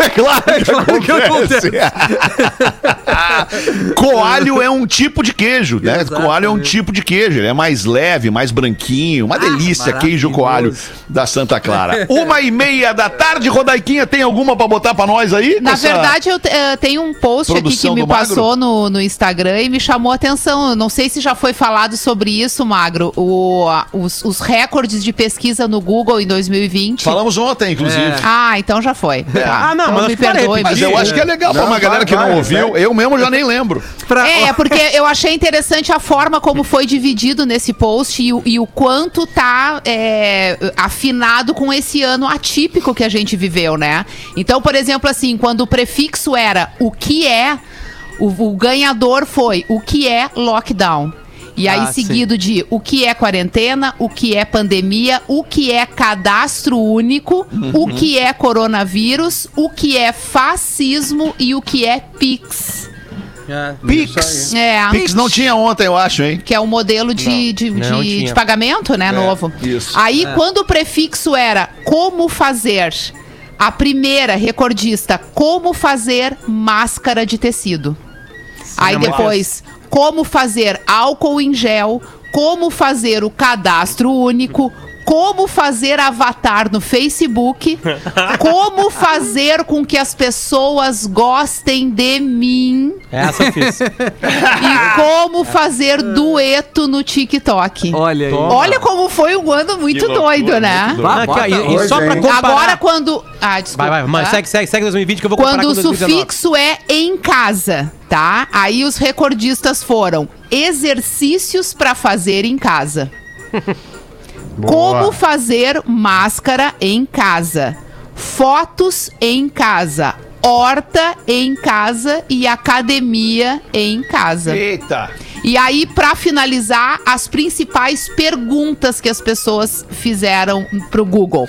[SPEAKER 6] É claro que
[SPEAKER 4] claro que
[SPEAKER 6] acontece. Coalho é um tipo de queijo, né?
[SPEAKER 4] Exatamente.
[SPEAKER 6] Coalho é um tipo de queijo. Ele é mais leve, mais branquinho. Uma delícia, queijo coalho da Santa Clara. Uma e meia da tarde, Rodaiquinha, tem alguma pra botar pra nós aí?
[SPEAKER 9] Na verdade, eu te- eh, tenho um post aqui que me passou no, no Instagram e me chamou a atenção. Eu não sei se já foi falado sobre isso, Magro. O, os, os recordes de pesquisa no Google em 2020.
[SPEAKER 6] Falamos ontem, inclusive.
[SPEAKER 4] É.
[SPEAKER 9] Ah, então já foi. Tá.
[SPEAKER 7] Ah, não,
[SPEAKER 9] então
[SPEAKER 7] mas
[SPEAKER 9] me perdoe.
[SPEAKER 6] Mas eu acho que é legal pra
[SPEAKER 3] Não,
[SPEAKER 6] uma
[SPEAKER 3] vai,
[SPEAKER 6] galera que
[SPEAKER 3] vai,
[SPEAKER 6] não ouviu.
[SPEAKER 3] vai.
[SPEAKER 6] Eu mesmo já nem lembro.
[SPEAKER 4] Pra-
[SPEAKER 9] É, porque eu achei interessante a forma como foi dividido nesse post e, o- e o quanto tá é, afinado com esse ano atípico que a gente viveu, né? Então, por exemplo, assim, quando o prefixo era o que é, o, o ganhador foi o que é lockdown. E aí,
[SPEAKER 4] Ah,
[SPEAKER 9] seguido de o que é quarentena, o que é pandemia, o que é cadastro único, o que é coronavírus, o que é fascismo e o que é PIX.
[SPEAKER 4] É.
[SPEAKER 6] Pix.
[SPEAKER 9] É.
[SPEAKER 6] Pix não tinha ontem, eu acho, hein?
[SPEAKER 9] Que é o modelo de, de,
[SPEAKER 7] Não
[SPEAKER 9] de-
[SPEAKER 7] tinha.
[SPEAKER 9] de pagamento, né, novo.
[SPEAKER 6] isso.
[SPEAKER 9] Aí, quando o prefixo era como fazer, a primeira recordista, como fazer máscara de tecido. Aí depois, como fazer álcool em gel, como fazer o cadastro único, como fazer avatar no Facebook, como fazer com que as pessoas gostem de mim
[SPEAKER 7] Essa eu fiz.
[SPEAKER 9] e como fazer dueto no TikTok.
[SPEAKER 4] Olha aí.
[SPEAKER 9] Olha como foi um ano muito
[SPEAKER 6] loucura,
[SPEAKER 9] doido, né?
[SPEAKER 6] muito
[SPEAKER 4] Vá,
[SPEAKER 7] Aqui, ó,
[SPEAKER 4] bota
[SPEAKER 7] e, e só pra comparar...
[SPEAKER 9] Agora quando. Ah, desculpa.
[SPEAKER 7] Vai, vai, mano,
[SPEAKER 9] tá?
[SPEAKER 7] segue, segue, segue 2020 que eu vou comparar
[SPEAKER 9] Quando o
[SPEAKER 7] com 2019.
[SPEAKER 9] sufixo é em casa, tá? Aí os recordistas foram exercícios pra fazer em casa. Como fazer máscara em casa. Fotos em casa. Horta em casa e academia em casa.
[SPEAKER 6] Eita.
[SPEAKER 9] E aí, pra finalizar, as principais perguntas que as pessoas fizeram pro Google.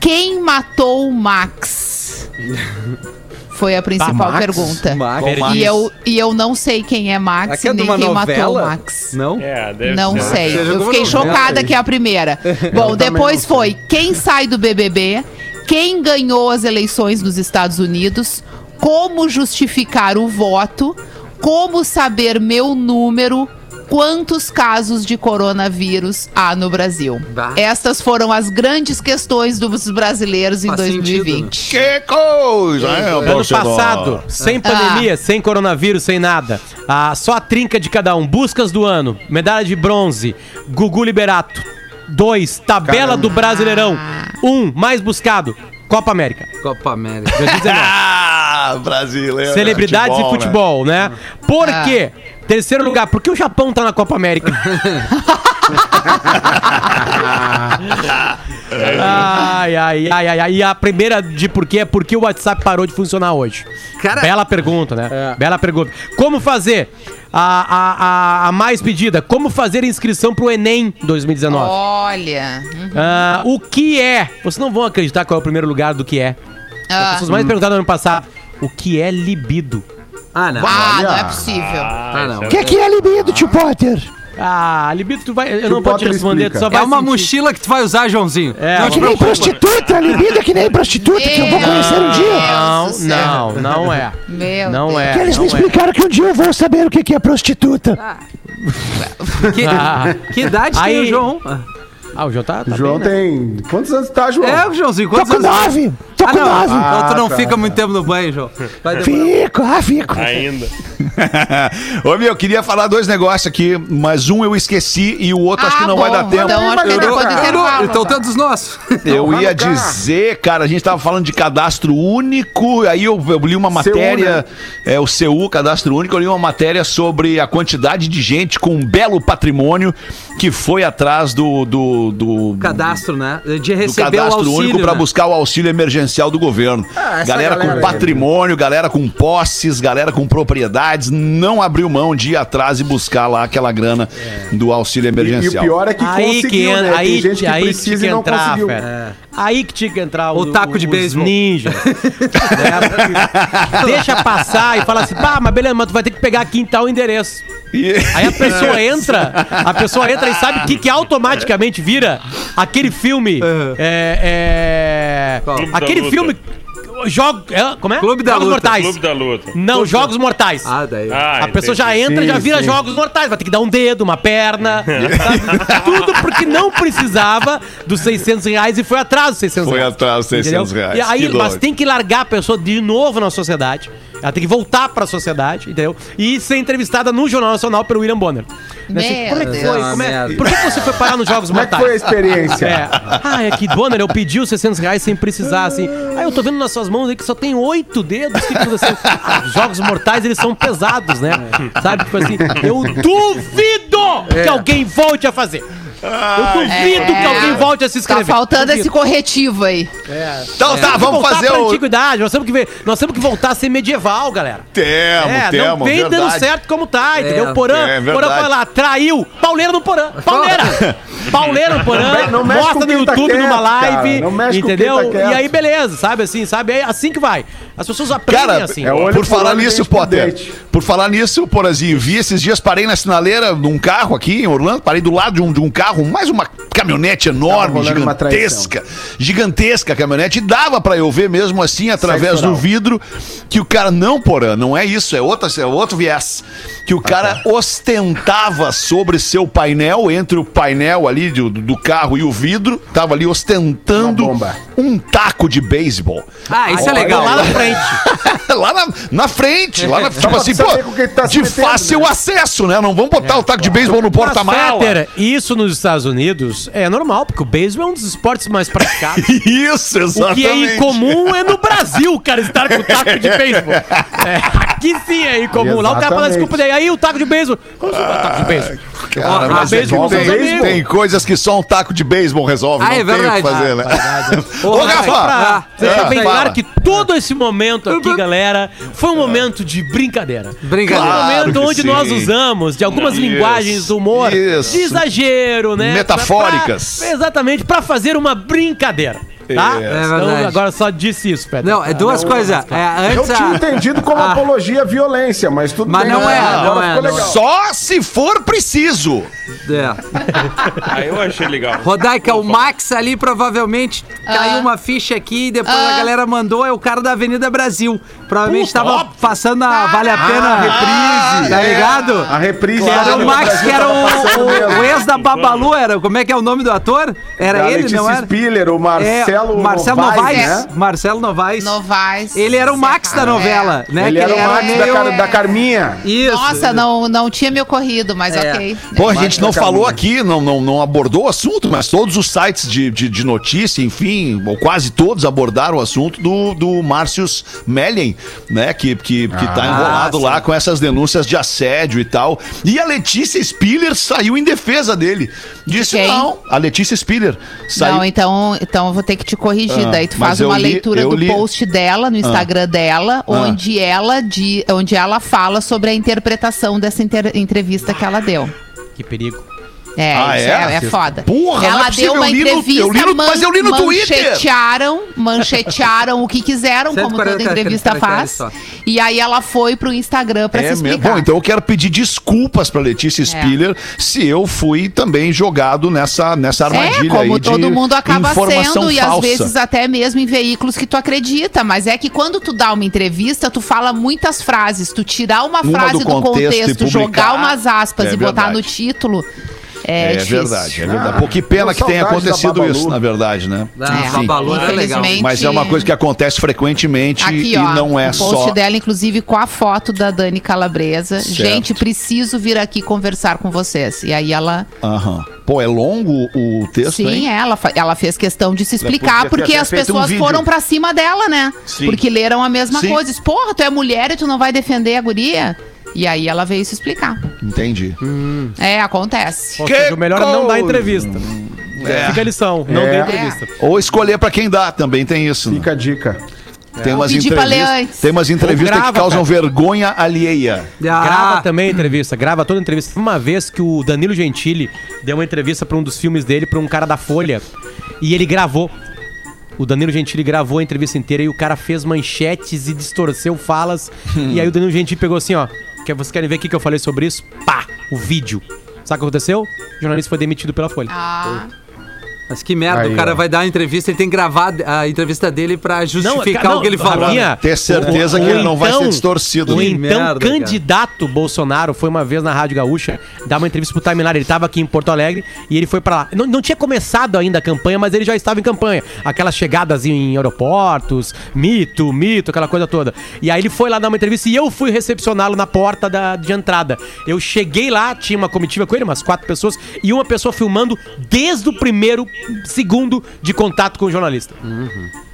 [SPEAKER 9] Quem matou o Max? Foi a principal
[SPEAKER 7] Max?
[SPEAKER 9] pergunta.
[SPEAKER 4] Max.
[SPEAKER 9] E eu, e eu não sei quem é Max
[SPEAKER 4] é
[SPEAKER 9] nem quem matou o
[SPEAKER 4] novela?
[SPEAKER 9] Max.
[SPEAKER 4] Não?
[SPEAKER 1] É, deve
[SPEAKER 9] Não
[SPEAKER 1] ser.
[SPEAKER 9] sei.
[SPEAKER 4] Seja
[SPEAKER 9] Eu fiquei
[SPEAKER 4] novela,
[SPEAKER 9] chocada
[SPEAKER 3] hein?
[SPEAKER 9] que é a primeira. Bom, depois foi quem sai do BBB, quem ganhou as eleições nos Estados Unidos, como justificar o voto, como saber meu número, quantos casos de coronavírus há no Brasil.
[SPEAKER 4] Bah.
[SPEAKER 9] Estas foram as grandes questões dos brasileiros em
[SPEAKER 4] Faz sentido,
[SPEAKER 9] 2020.
[SPEAKER 6] Que coisa, hein,
[SPEAKER 7] Ano passado, sem pandemia, sem coronavírus, sem nada. Ah, só a trinca de cada um. Buscas do ano, medalha de bronze, Gugu Liberato. Dois, tabela
[SPEAKER 3] Caramba.
[SPEAKER 7] do Brasileirão. Um, mais buscado, Copa América.
[SPEAKER 4] Copa América.
[SPEAKER 7] 2019.
[SPEAKER 6] Ah, brasileiro.
[SPEAKER 7] Celebridades e futebol, né? Por
[SPEAKER 9] Ah.
[SPEAKER 7] quê? Terceiro lugar, por que o Japão tá na Copa América? ai, ai, ai, ai, ai. E a primeira de por quê é porque o WhatsApp parou de funcionar hoje.
[SPEAKER 4] Cara-
[SPEAKER 7] Bela pergunta, né?
[SPEAKER 4] É.
[SPEAKER 7] Bela pergunta. Como fazer a, a, a, a mais pedida? Como fazer inscrição pro Enem 2019?
[SPEAKER 9] Olha. hum,
[SPEAKER 7] Ah, o que é? Vocês não vão acreditar qual é o primeiro lugar do que é. As
[SPEAKER 9] Ah,
[SPEAKER 7] pessoas mais perguntaram no ano passado. O que é libido?
[SPEAKER 4] Ah, não.
[SPEAKER 9] ah, não é possível.
[SPEAKER 4] Ah, não.
[SPEAKER 5] O que, que é libido, tio Potter?
[SPEAKER 7] Ah, libido, tu vai. Eu não
[SPEAKER 3] o
[SPEAKER 7] vou te
[SPEAKER 3] Potter
[SPEAKER 7] responder, tu só vai.
[SPEAKER 4] É uma
[SPEAKER 7] sentir.
[SPEAKER 4] mochila que tu vai usar, Joãozinho.
[SPEAKER 7] É,
[SPEAKER 4] não
[SPEAKER 7] é que nem
[SPEAKER 4] preocupa.
[SPEAKER 5] Prostituta, libido é que nem prostituta que eu vou conhecer um dia.
[SPEAKER 7] Não, não, não é.
[SPEAKER 9] Meu
[SPEAKER 7] Não
[SPEAKER 9] Deus.
[SPEAKER 7] é.
[SPEAKER 5] Que eles
[SPEAKER 7] não
[SPEAKER 5] me
[SPEAKER 7] é.
[SPEAKER 5] explicaram que um dia eu vou saber o que é prostituta.
[SPEAKER 4] Que,
[SPEAKER 7] Ah.
[SPEAKER 4] que idade tem
[SPEAKER 7] Aí-
[SPEAKER 4] o João?
[SPEAKER 7] Ah, o João tá. tá
[SPEAKER 3] O João
[SPEAKER 7] bem, né?
[SPEAKER 3] tem. Quantos anos tá, João?
[SPEAKER 4] É, Joãozinho,
[SPEAKER 5] Tô
[SPEAKER 4] quantos
[SPEAKER 5] com
[SPEAKER 4] anos?
[SPEAKER 5] nove. Tô
[SPEAKER 4] Ah,
[SPEAKER 5] com
[SPEAKER 4] não.
[SPEAKER 5] nove.
[SPEAKER 4] Então tu não
[SPEAKER 3] Ah, tá,
[SPEAKER 4] fica
[SPEAKER 3] tá.
[SPEAKER 4] muito tempo no banho, João. Vai.
[SPEAKER 5] Fico, ah, fico.
[SPEAKER 1] Ainda.
[SPEAKER 6] Ô, meu, eu queria falar dois negócios aqui, mas um eu esqueci e o outro acho que
[SPEAKER 9] Ah,
[SPEAKER 6] não vai
[SPEAKER 9] bom,
[SPEAKER 6] dar tempo.
[SPEAKER 9] Então acho que
[SPEAKER 3] Eu-
[SPEAKER 9] depois do
[SPEAKER 3] eu-.
[SPEAKER 4] Então tantos nós.
[SPEAKER 6] Eu
[SPEAKER 3] vai
[SPEAKER 6] ia dizer, cara, a gente tava falando de cadastro único, aí eu, eu li uma matéria, é o CU, cadastro único, eu li uma matéria sobre a quantidade de gente com um belo patrimônio que foi atrás do, do, do,
[SPEAKER 4] Cadastro, né? De
[SPEAKER 6] do
[SPEAKER 4] receber o
[SPEAKER 6] cadastro
[SPEAKER 4] auxílio,
[SPEAKER 6] único para
[SPEAKER 4] né?
[SPEAKER 6] buscar o auxílio emergencial do governo.
[SPEAKER 3] Ah,
[SPEAKER 6] galera,
[SPEAKER 3] galera
[SPEAKER 6] com
[SPEAKER 3] aí.
[SPEAKER 6] patrimônio, galera com posses, galera com propriedades, não abriu mão de ir atrás e buscar lá aquela grana do auxílio
[SPEAKER 3] E, e o
[SPEAKER 6] emergencial.
[SPEAKER 3] pior é que
[SPEAKER 7] Aí que,
[SPEAKER 3] conseguiu,
[SPEAKER 7] en-
[SPEAKER 3] né?
[SPEAKER 7] aí,
[SPEAKER 3] Tem gente que
[SPEAKER 7] aí que
[SPEAKER 3] precisa
[SPEAKER 7] tinha
[SPEAKER 3] e
[SPEAKER 7] que
[SPEAKER 3] não
[SPEAKER 7] entrar,
[SPEAKER 3] conseguiu.
[SPEAKER 7] fera. Aí que tinha que entrar
[SPEAKER 4] O taco de
[SPEAKER 7] os
[SPEAKER 4] beisebol.
[SPEAKER 7] ninjas. né? Deixa passar e fala assim, pá, mas beleza, mas tu vai ter que pegar aqui em tal endereço. Aí a pessoa entra, a pessoa entra e sabe o que, que automaticamente vira aquele filme. É. é-
[SPEAKER 1] Clube da
[SPEAKER 7] aquele filme. Jogo, é, como é?
[SPEAKER 4] Clube da
[SPEAKER 7] Jogos
[SPEAKER 4] Luta.
[SPEAKER 7] Mortais.
[SPEAKER 1] Clube da Luta.
[SPEAKER 7] Não, Jogos Mortais.
[SPEAKER 4] Ah, daí.
[SPEAKER 1] Ah,
[SPEAKER 7] A pessoa já
[SPEAKER 1] entendi.
[SPEAKER 7] entra e já vira
[SPEAKER 3] sim.
[SPEAKER 7] jogos mortais. Vai ter que dar um dedo, uma perna. Tudo porque não precisava dos 600 reais e foi atrás dos 600
[SPEAKER 6] Foi
[SPEAKER 7] reais.
[SPEAKER 6] atrás dos 600
[SPEAKER 7] Entendeu?
[SPEAKER 6] reais.
[SPEAKER 7] E aí,
[SPEAKER 6] Que
[SPEAKER 7] mas tem que largar a pessoa de novo na sociedade. Ela tem que voltar pra sociedade, entendeu? E ser entrevistada no Jornal Nacional pelo William Bonner.
[SPEAKER 9] Meu
[SPEAKER 7] como é que foi? Como é-
[SPEAKER 4] merda.
[SPEAKER 7] Por que você foi parar nos Jogos
[SPEAKER 3] Como é que
[SPEAKER 7] Mortais?
[SPEAKER 3] foi a experiência?
[SPEAKER 7] É. Ah, é que, Bonner, eu pedi os 600 reais sem precisar, assim. Ah, eu tô vendo nas suas mãos aí que só tem oito dedos. O que aconteceu? Ah, os jogos mortais, eles são pesados, né? Sabe? Tipo assim, eu duvido que alguém volte a fazer. Eu duvido
[SPEAKER 9] É.
[SPEAKER 7] que alguém volte a se
[SPEAKER 9] Tá
[SPEAKER 7] inscrever.
[SPEAKER 9] faltando
[SPEAKER 7] Duvido.
[SPEAKER 9] esse corretivo aí.
[SPEAKER 6] Então tá,
[SPEAKER 7] Temos que
[SPEAKER 6] vamos
[SPEAKER 7] voltar
[SPEAKER 6] fazer
[SPEAKER 7] pra
[SPEAKER 6] o.
[SPEAKER 7] antiguidade. Nós temos que ver, nós temos que voltar a ser medieval, galera.
[SPEAKER 6] Temos,
[SPEAKER 7] É,
[SPEAKER 6] temos.
[SPEAKER 7] não vem dando
[SPEAKER 6] verdade.
[SPEAKER 7] certo como tá, entendeu?
[SPEAKER 4] É,
[SPEAKER 7] Porã,
[SPEAKER 6] é.
[SPEAKER 7] Porã foi lá, traiu. Pauleira no Porã. Pauleira. Pauleira no Porã.
[SPEAKER 3] Não mexe
[SPEAKER 7] mostra no
[SPEAKER 3] tá
[SPEAKER 7] YouTube
[SPEAKER 3] quieto,
[SPEAKER 7] numa live.
[SPEAKER 3] cara. Não mexe com quem
[SPEAKER 7] entendeu?
[SPEAKER 3] tá
[SPEAKER 7] e aí, beleza, sabe assim, sabe? É assim que vai. As pessoas aprendem
[SPEAKER 6] Cara,
[SPEAKER 7] assim.
[SPEAKER 3] é
[SPEAKER 6] por falar nisso, Potter. Por falar nisso, Porazinho, vi esses dias, parei na sinaleira num carro aqui em Orlando, parei do lado de um, de um carro, mais uma caminhonete enorme, gigantesca. Gigantesca caminhonete. E dava pra eu ver mesmo assim, através do vidro, que o cara, não, Porã, não é isso, é, outra, é outro viés. Que o cara ostentava sobre seu painel, entre o painel ali do, do carro e o vidro, tava ali ostentando
[SPEAKER 3] Uma bomba.
[SPEAKER 6] um taco de beisebol.
[SPEAKER 4] Ah, isso é legal.
[SPEAKER 7] Lá na frente.
[SPEAKER 6] lá na, na frente, lá na, tipo assim, pô,
[SPEAKER 3] tá
[SPEAKER 6] de
[SPEAKER 3] metendo,
[SPEAKER 6] fácil
[SPEAKER 3] né?
[SPEAKER 6] acesso, né? Não vamos botar o taco de beisebol no
[SPEAKER 7] Mas,
[SPEAKER 6] porta-mala.
[SPEAKER 7] Isso nos Estados Unidos é normal, porque o beisebol é um dos esportes mais praticados.
[SPEAKER 6] Isso,
[SPEAKER 7] O
[SPEAKER 6] exatamente.
[SPEAKER 7] que é incomum é no Brasil o cara estar com taco de beisebol. É, aqui sim é incomum. Lá o cara fala desculpa daí. Aí o taco de beisebol. Como vai taco de beisebol?
[SPEAKER 6] Cara,
[SPEAKER 7] Ah,
[SPEAKER 6] mas é
[SPEAKER 7] beisebol
[SPEAKER 6] tem, tem coisas que só um taco de beisebol resolve.
[SPEAKER 4] Ah,
[SPEAKER 6] não
[SPEAKER 4] é
[SPEAKER 6] tem o que fazer, né?
[SPEAKER 7] Ô,
[SPEAKER 6] Ô,
[SPEAKER 7] Rafa, pra
[SPEAKER 6] Ah,
[SPEAKER 7] deixar bem claro que todo esse momento aqui, galera, foi um momento de brincadeira.
[SPEAKER 4] Brincadeira.
[SPEAKER 7] Foi um
[SPEAKER 6] Claro
[SPEAKER 7] momento onde
[SPEAKER 6] sim.
[SPEAKER 7] nós usamos de algumas
[SPEAKER 6] Isso,
[SPEAKER 7] linguagens do humor
[SPEAKER 6] isso.
[SPEAKER 7] de exagero, né?
[SPEAKER 6] Metafóricas.
[SPEAKER 7] Pra- exatamente, pra fazer uma brincadeira. Tá?
[SPEAKER 6] É.
[SPEAKER 4] É
[SPEAKER 7] Então, agora só disse isso, Pedro.
[SPEAKER 4] Não, é duas coisas. É,
[SPEAKER 3] Eu tinha
[SPEAKER 4] a...
[SPEAKER 3] entendido como
[SPEAKER 4] Ah.
[SPEAKER 3] apologia à violência, mas tudo
[SPEAKER 4] Mas
[SPEAKER 3] bem.
[SPEAKER 4] não é,
[SPEAKER 3] agora
[SPEAKER 4] não é, não
[SPEAKER 3] legal.
[SPEAKER 6] Só se for preciso.
[SPEAKER 4] É.
[SPEAKER 1] Aí eu achei legal.
[SPEAKER 4] Rodaica, o Max ali provavelmente caiu uma ficha aqui e depois a galera mandou, é o cara da Avenida Brasil. Provavelmente tava passando a Vale a Pena
[SPEAKER 3] Ah, reprise.
[SPEAKER 4] Tá
[SPEAKER 3] é.
[SPEAKER 4] ligado?
[SPEAKER 3] A reprise
[SPEAKER 4] Que era o Max, que era o, o, ex da Babalu, era. Como é que é o nome do ator? Era
[SPEAKER 3] Da
[SPEAKER 4] ele,
[SPEAKER 3] Letícia
[SPEAKER 4] não era?
[SPEAKER 3] Spiller, o
[SPEAKER 4] É,
[SPEAKER 3] Marcelo
[SPEAKER 4] Marcelo
[SPEAKER 3] Novaes,
[SPEAKER 4] Novaes.
[SPEAKER 3] né?
[SPEAKER 4] Marcelo Novaes.
[SPEAKER 9] Novais.
[SPEAKER 4] Ele era o Max da novela, né?
[SPEAKER 3] Ele
[SPEAKER 4] Que
[SPEAKER 3] era o Max da,
[SPEAKER 4] meio-
[SPEAKER 3] Car- da Carminha.
[SPEAKER 4] Isso.
[SPEAKER 9] Nossa, não, não tinha me ocorrido, mas
[SPEAKER 4] É.
[SPEAKER 9] ok.
[SPEAKER 6] Pô, a gente não falou aqui, não, não, não abordou o assunto, mas todos os sites de, de, de notícia, enfim, ou quase todos abordaram o assunto do, do Március Mellen, né? Que, que, que tá enrolado lá com essas denúncias de assédio e tal. E a Letícia Spiller saiu em defesa dele. Disse,
[SPEAKER 9] Quem?
[SPEAKER 6] não, a Letícia Spiller saiu.
[SPEAKER 9] Não, então, então eu vou ter que te corrigir.
[SPEAKER 6] Ah,
[SPEAKER 9] Daí tu faz uma
[SPEAKER 6] li-
[SPEAKER 9] leitura do
[SPEAKER 6] li- Ah.
[SPEAKER 9] post dela no Instagram dela, onde ela de, onde ela fala sobre a interpretação dessa inter- entrevista que ela deu.
[SPEAKER 7] Que perigo.
[SPEAKER 9] É,
[SPEAKER 6] Ah, é?
[SPEAKER 9] é, é foda.
[SPEAKER 6] Porra, é
[SPEAKER 9] ela
[SPEAKER 6] possível,
[SPEAKER 9] deu uma
[SPEAKER 6] eu li no-
[SPEAKER 9] entrevista,
[SPEAKER 6] eu li no- mas eu li no Twitter.
[SPEAKER 9] manchetearam, manchetearam o que quiseram, como
[SPEAKER 4] 140
[SPEAKER 9] toda entrevista faz. E aí ela foi pro Instagram pra
[SPEAKER 6] É
[SPEAKER 9] se
[SPEAKER 6] mesmo.
[SPEAKER 9] explicar.
[SPEAKER 6] Bom, então eu quero pedir desculpas pra Letícia Spiller se eu fui também jogado nessa, nessa armadilha
[SPEAKER 9] É, como
[SPEAKER 6] aí de
[SPEAKER 9] todo mundo acaba sendo, e às
[SPEAKER 6] falsa.
[SPEAKER 9] vezes até mesmo em veículos que tu acredita. Mas é que quando tu dá uma entrevista, tu fala muitas frases. Tu tirar uma,
[SPEAKER 6] Uma
[SPEAKER 9] frase
[SPEAKER 6] do
[SPEAKER 9] do
[SPEAKER 6] contexto
[SPEAKER 9] contexto,
[SPEAKER 6] publicar,
[SPEAKER 9] jogar umas aspas
[SPEAKER 6] é
[SPEAKER 9] e botar no título. É,
[SPEAKER 6] É,
[SPEAKER 9] difícil.
[SPEAKER 6] verdade, é verdade. Pô, que pena que tenha acontecido isso, na verdade, né?
[SPEAKER 4] Ah,
[SPEAKER 9] É,
[SPEAKER 4] Babalu era legal.
[SPEAKER 9] infelizmente-
[SPEAKER 6] Mas é uma coisa que acontece frequentemente
[SPEAKER 9] Aqui,
[SPEAKER 6] e
[SPEAKER 9] ó,
[SPEAKER 6] não é
[SPEAKER 9] o post
[SPEAKER 6] só.
[SPEAKER 9] dela, inclusive, com a foto da Dani Calabresa.
[SPEAKER 6] Certo.
[SPEAKER 9] Gente, preciso vir aqui conversar com vocês. E aí ela.
[SPEAKER 6] Aham. Pô, é longo o texto,
[SPEAKER 9] Sim,
[SPEAKER 6] hein?
[SPEAKER 9] ela, ela fez questão de se explicar, porque as
[SPEAKER 6] um
[SPEAKER 9] pessoas
[SPEAKER 6] vídeo.
[SPEAKER 9] foram pra cima dela, né?
[SPEAKER 6] Sim.
[SPEAKER 9] Porque leram a mesma
[SPEAKER 6] Sim.
[SPEAKER 9] coisa. Diz, Porra, tu é mulher e tu não vai defender a guria? E aí ela veio se explicar.
[SPEAKER 6] Entendi.
[SPEAKER 9] É, acontece.
[SPEAKER 7] Ou seja, o melhor é não dar entrevista.
[SPEAKER 6] É.
[SPEAKER 7] Fica a lição, não
[SPEAKER 3] É.
[SPEAKER 7] dê entrevista.
[SPEAKER 6] Ou escolher pra quem dá, também tem isso. né?
[SPEAKER 3] Fica a dica.
[SPEAKER 6] Tem umas
[SPEAKER 9] pedir pra ler
[SPEAKER 6] entrevistas,
[SPEAKER 9] antes.
[SPEAKER 6] tem umas entrevistas
[SPEAKER 7] grava,
[SPEAKER 6] que causam
[SPEAKER 7] cara.
[SPEAKER 6] vergonha alheia.
[SPEAKER 4] Ah,
[SPEAKER 7] Grava também a entrevista, grava toda a entrevista. Foi Uma vez que o Danilo Gentili deu uma entrevista pra um dos filmes dele, pra um cara da Folha, e ele gravou. O Danilo Gentili gravou a entrevista inteira e o cara fez manchetes e distorceu falas. e aí o Danilo Gentili pegou assim, ó. Quer, vocês querem ver o que eu falei sobre isso? Pá! O vídeo. Sabe o que aconteceu? O jornalista foi demitido pela Folha.
[SPEAKER 9] Ah,
[SPEAKER 4] Mas que merda,
[SPEAKER 3] Aí,
[SPEAKER 4] o cara
[SPEAKER 3] ó.
[SPEAKER 4] vai dar uma entrevista, ele tem que gravar a entrevista dele pra justificar
[SPEAKER 7] cara,
[SPEAKER 4] o que ele falou.
[SPEAKER 7] Rafinha,
[SPEAKER 6] Ter certeza
[SPEAKER 7] o-
[SPEAKER 6] que
[SPEAKER 7] o
[SPEAKER 6] ele não vai
[SPEAKER 7] então-
[SPEAKER 6] ser distorcido.
[SPEAKER 7] O então
[SPEAKER 4] merda, cara.
[SPEAKER 7] candidato Bolsonaro foi uma vez na Rádio Gaúcha dar uma entrevista pro Timeline. Ele tava aqui em Porto Alegre e ele foi pra lá. Não, não tinha começado ainda a campanha, mas ele já estava em campanha. Aquelas chegadas em aeroportos, mito, mito, aquela coisa toda. E aí ele foi lá dar uma entrevista e eu fui recepcioná-lo na porta da, de entrada. Eu cheguei lá, tinha uma comitiva com ele, umas quatro pessoas, e uma pessoa filmando desde o primeiro segundo de contato com o jornalista.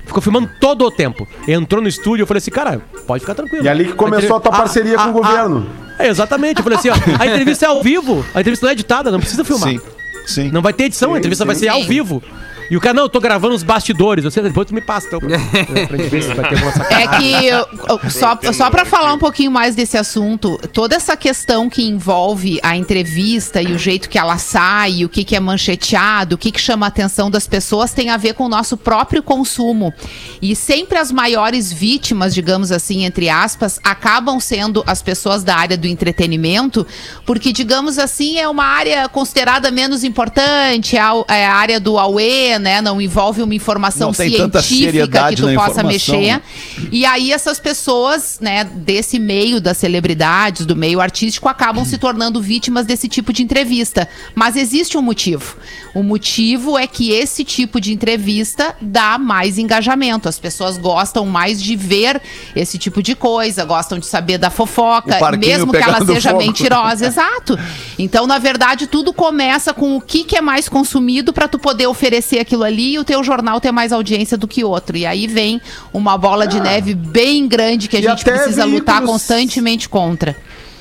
[SPEAKER 7] Ficou filmando todo o tempo. Entrou no estúdio, eu falei assim, cara, pode ficar tranquilo.
[SPEAKER 3] E ali que começou a tua parceria com o governo.
[SPEAKER 7] é, exatamente, eu falei assim, ó, a entrevista é ao vivo, a entrevista não é editada, não precisa filmar.
[SPEAKER 6] Sim, sim.
[SPEAKER 7] Não vai ter edição, a entrevista vai ser ao
[SPEAKER 9] sim.
[SPEAKER 7] vivo. E o cara, não, eu tô gravando os bastidores. Você, depois tu me passa, então. pra gente ver se vai ter alguma
[SPEAKER 9] É que, eu- só, só para falar um pouquinho mais desse assunto, toda essa questão que envolve a entrevista e o jeito que ela sai, o que, que é mancheteado, o que, que chama a atenção das pessoas, tem a ver com o nosso próprio consumo. E sempre as maiores vítimas, digamos assim, entre aspas, acabam sendo as pessoas da área do entretenimento, porque, digamos assim, é uma área considerada menos importante, é a, é a área do Aue, né? Não envolve uma informação
[SPEAKER 6] Não
[SPEAKER 9] científica que tu possa mexer.
[SPEAKER 6] né?
[SPEAKER 9] E aí essas pessoas, né, desse meio das celebridades, do meio artístico, acabam se tornando vítimas desse tipo de entrevista. Mas existe um motivo. O motivo é que esse tipo de entrevista dá mais engajamento. As pessoas gostam mais de ver esse tipo de coisa, gostam de saber da fofoca, mesmo que ela seja
[SPEAKER 6] fogo.
[SPEAKER 9] mentirosa, exato. Então, na verdade, tudo começa com o que, que é mais consumido para tu poder oferecer aquilo ali e o teu jornal ter mais audiência do que outro. E aí vem uma bola de neve bem grande que a
[SPEAKER 3] E
[SPEAKER 9] gente precisa lutar
[SPEAKER 3] veículos-
[SPEAKER 9] constantemente contra.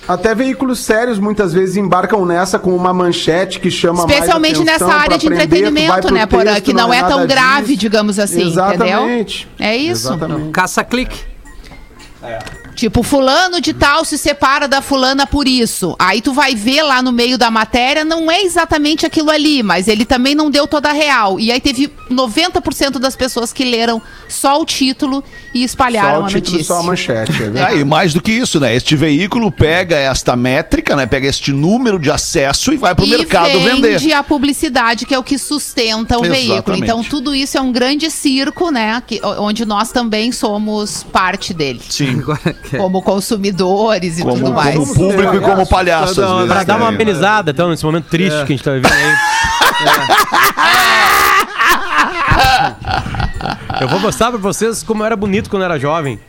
[SPEAKER 3] Até veículos sérios muitas vezes embarcam nessa com uma manchete que chama
[SPEAKER 9] Especialmente
[SPEAKER 3] mais atenção
[SPEAKER 9] nessa área de entretenimento, né, Porã? Que não é tão
[SPEAKER 3] nada
[SPEAKER 9] grave,
[SPEAKER 3] disso.
[SPEAKER 9] digamos assim,
[SPEAKER 3] Exatamente.
[SPEAKER 9] entendeu? É isso.
[SPEAKER 3] Exatamente.
[SPEAKER 4] Caça-clique.
[SPEAKER 9] Tipo, fulano de tal se separa da fulana por isso. Aí tu vai ver lá no meio da matéria, não é exatamente aquilo ali, mas ele também não deu toda a real. E aí teve 90% das pessoas que leram só o título e espalharam
[SPEAKER 3] Só o
[SPEAKER 9] a
[SPEAKER 3] título,
[SPEAKER 9] notícia.
[SPEAKER 3] só a manchete. É verdade.
[SPEAKER 6] Ah, e mais do que isso, né? Este veículo pega esta métrica, né? Pega este número de acesso e vai pro
[SPEAKER 9] e
[SPEAKER 6] mercado
[SPEAKER 9] vende
[SPEAKER 6] vender.
[SPEAKER 9] a publicidade, que é o que sustenta o veículo.
[SPEAKER 6] Exatamente.
[SPEAKER 9] Então, tudo isso é um grande circo, né? que- onde nós também somos parte dele.
[SPEAKER 6] Sim.
[SPEAKER 4] Agora,
[SPEAKER 9] Como consumidores e
[SPEAKER 6] Como,
[SPEAKER 9] tudo mais.
[SPEAKER 6] como público e como palhaço, vezes.
[SPEAKER 7] Pra dar uma
[SPEAKER 6] né?
[SPEAKER 7] amenizada, então, nesse momento triste que a gente tá vivendo aí. Eu vou mostrar pra vocês como eu era bonito quando eu era jovem.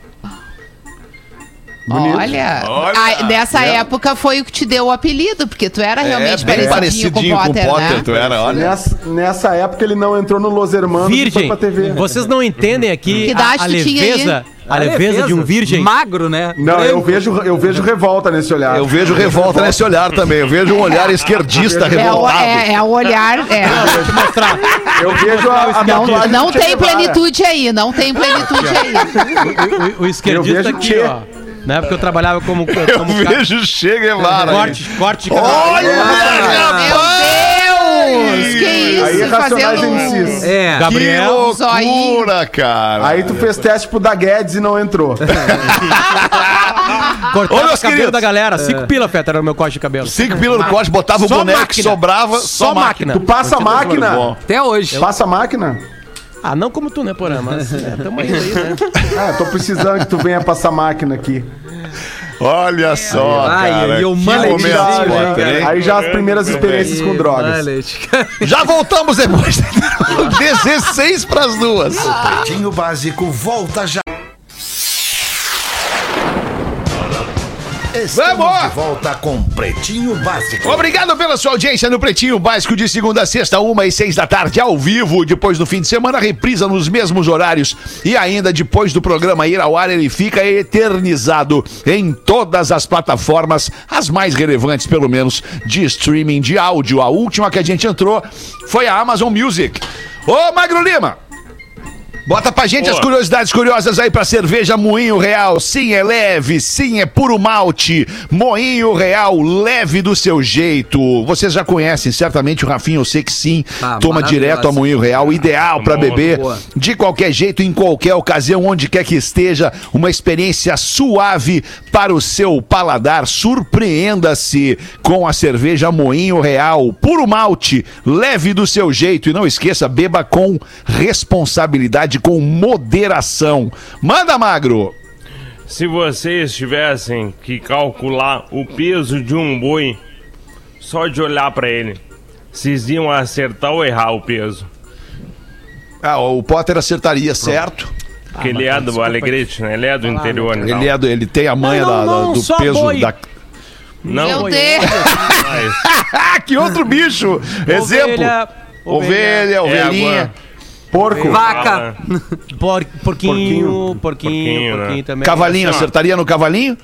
[SPEAKER 9] Olha,
[SPEAKER 6] Olha,
[SPEAKER 9] ah, nessa
[SPEAKER 6] é.
[SPEAKER 9] época foi o que te deu o apelido, porque tu era
[SPEAKER 6] É,
[SPEAKER 9] realmente
[SPEAKER 6] bem
[SPEAKER 9] parecidinho,
[SPEAKER 6] parecidinho com o Potter,
[SPEAKER 9] né?
[SPEAKER 6] tu era, olha.
[SPEAKER 3] Nessa, nessa época ele não entrou no Los Hermanos e foi
[SPEAKER 7] Virgem,
[SPEAKER 3] pra TV.
[SPEAKER 7] vocês não entendem aqui
[SPEAKER 9] Que
[SPEAKER 7] a, a leveza, a
[SPEAKER 4] a
[SPEAKER 7] leveza de um virgem.
[SPEAKER 4] Magro, né?
[SPEAKER 3] Não, eu vejo, eu vejo revolta nesse olhar.
[SPEAKER 6] Eu vejo revolta nesse olhar também. Eu vejo um olhar esquerdista
[SPEAKER 9] É o,
[SPEAKER 6] revoltado.
[SPEAKER 9] é, é o olhar. É.
[SPEAKER 7] Deixa eu mostrar.
[SPEAKER 3] Eu vejo a, a
[SPEAKER 9] Não, não tem plenitude aí, não tem plenitude aí.
[SPEAKER 7] O, o- o esquerdista aqui, ó. Na época eu trabalhava como, como
[SPEAKER 6] Eu
[SPEAKER 7] ca-
[SPEAKER 6] vejo Che Guevara. aí.
[SPEAKER 7] corte, corte.
[SPEAKER 6] Olha,
[SPEAKER 9] Meu Deus! Que isso?
[SPEAKER 3] Aí é Racionais
[SPEAKER 9] Fazendo um-
[SPEAKER 3] MCs.
[SPEAKER 4] É.
[SPEAKER 7] Gabriel.
[SPEAKER 6] Que loucura, cara.
[SPEAKER 3] Aí tu fez teste pro da Guedes e não entrou.
[SPEAKER 7] Cortava
[SPEAKER 6] Ô,
[SPEAKER 7] o cabelo
[SPEAKER 6] queridos.
[SPEAKER 7] da galera. Cinco pila, Feta, era o meu corte de cabelo.
[SPEAKER 6] Cinco pila no corte, botava o
[SPEAKER 7] Só
[SPEAKER 6] boneco que
[SPEAKER 7] máquina.
[SPEAKER 6] sobrava,
[SPEAKER 7] Só
[SPEAKER 6] só máquina.
[SPEAKER 3] Tu passa a máquina?
[SPEAKER 4] Até hoje.
[SPEAKER 3] Passa a máquina?
[SPEAKER 7] Ah, não como tu, né, Porã? Mas é, tamo indo aí, né?
[SPEAKER 3] Ah, tô precisando que tu venha passar máquina aqui.
[SPEAKER 6] Olha só,
[SPEAKER 4] Ai,
[SPEAKER 6] cara.
[SPEAKER 4] e o já?
[SPEAKER 3] Aí já as primeiras experiências com drogas.
[SPEAKER 4] Mullet.
[SPEAKER 6] Já voltamos depois. 16 pras duas.
[SPEAKER 2] Pretinho Básico volta já. Estamos
[SPEAKER 6] Vamos!
[SPEAKER 2] de volta com Pretinho Básico.
[SPEAKER 6] Obrigado pela sua audiência no Pretinho Básico de segunda a sexta, uma e seis da tarde, ao vivo. Depois do fim de semana, reprisa nos mesmos horários. E ainda depois do programa ir ao ar, ele fica eternizado em todas as plataformas, as mais relevantes, pelo menos, de streaming de áudio. A última que a gente entrou foi a Amazon Music. Ô, Magro Lima! Bota pra gente as
[SPEAKER 1] Boa.
[SPEAKER 6] curiosidades curiosas aí pra cerveja Moinho Real. Sim, é leve, sim, é puro malte. Moinho Real, leve do seu jeito. Vocês já conhecem, certamente o Rafinha, eu sei que sim.
[SPEAKER 4] Ah,
[SPEAKER 6] Toma direto a Moinho Real, ideal pra
[SPEAKER 1] Boa,
[SPEAKER 6] beber
[SPEAKER 4] boa.
[SPEAKER 6] de qualquer jeito, em qualquer ocasião, onde quer que esteja. Uma experiência suave para o seu paladar. Surpreenda-se com a cerveja Moinho Real, puro malte, leve do seu jeito. E não esqueça, beba com responsabilidade, com moderação. Manda, Magro!
[SPEAKER 1] Se vocês tivessem que calcular o peso de um boi, só de olhar pra ele, vocês iam acertar ou errar o peso?
[SPEAKER 6] Ah, o Potter acertaria, certo?
[SPEAKER 1] Porque ele é do Alegrete, né? Ele é do interior. né?
[SPEAKER 6] Ele, é do, ele tem a manha
[SPEAKER 7] Não, não,
[SPEAKER 6] da- da-
[SPEAKER 7] não,
[SPEAKER 6] do
[SPEAKER 7] só
[SPEAKER 6] peso
[SPEAKER 7] boi.
[SPEAKER 6] da.
[SPEAKER 1] Não,
[SPEAKER 9] Meu Deus.
[SPEAKER 6] Ah, que outro bicho! Exemplo!
[SPEAKER 7] Ovelha,
[SPEAKER 6] Ovelha, ovelhinha.
[SPEAKER 1] Égua.
[SPEAKER 3] Porco.
[SPEAKER 4] Vaca.
[SPEAKER 7] Por, porquinho, porquinho,
[SPEAKER 1] Porquinho,
[SPEAKER 7] porquinho,
[SPEAKER 1] né?
[SPEAKER 7] também.
[SPEAKER 6] Cavalinho,
[SPEAKER 1] Assim,
[SPEAKER 6] acertaria no cavalinho?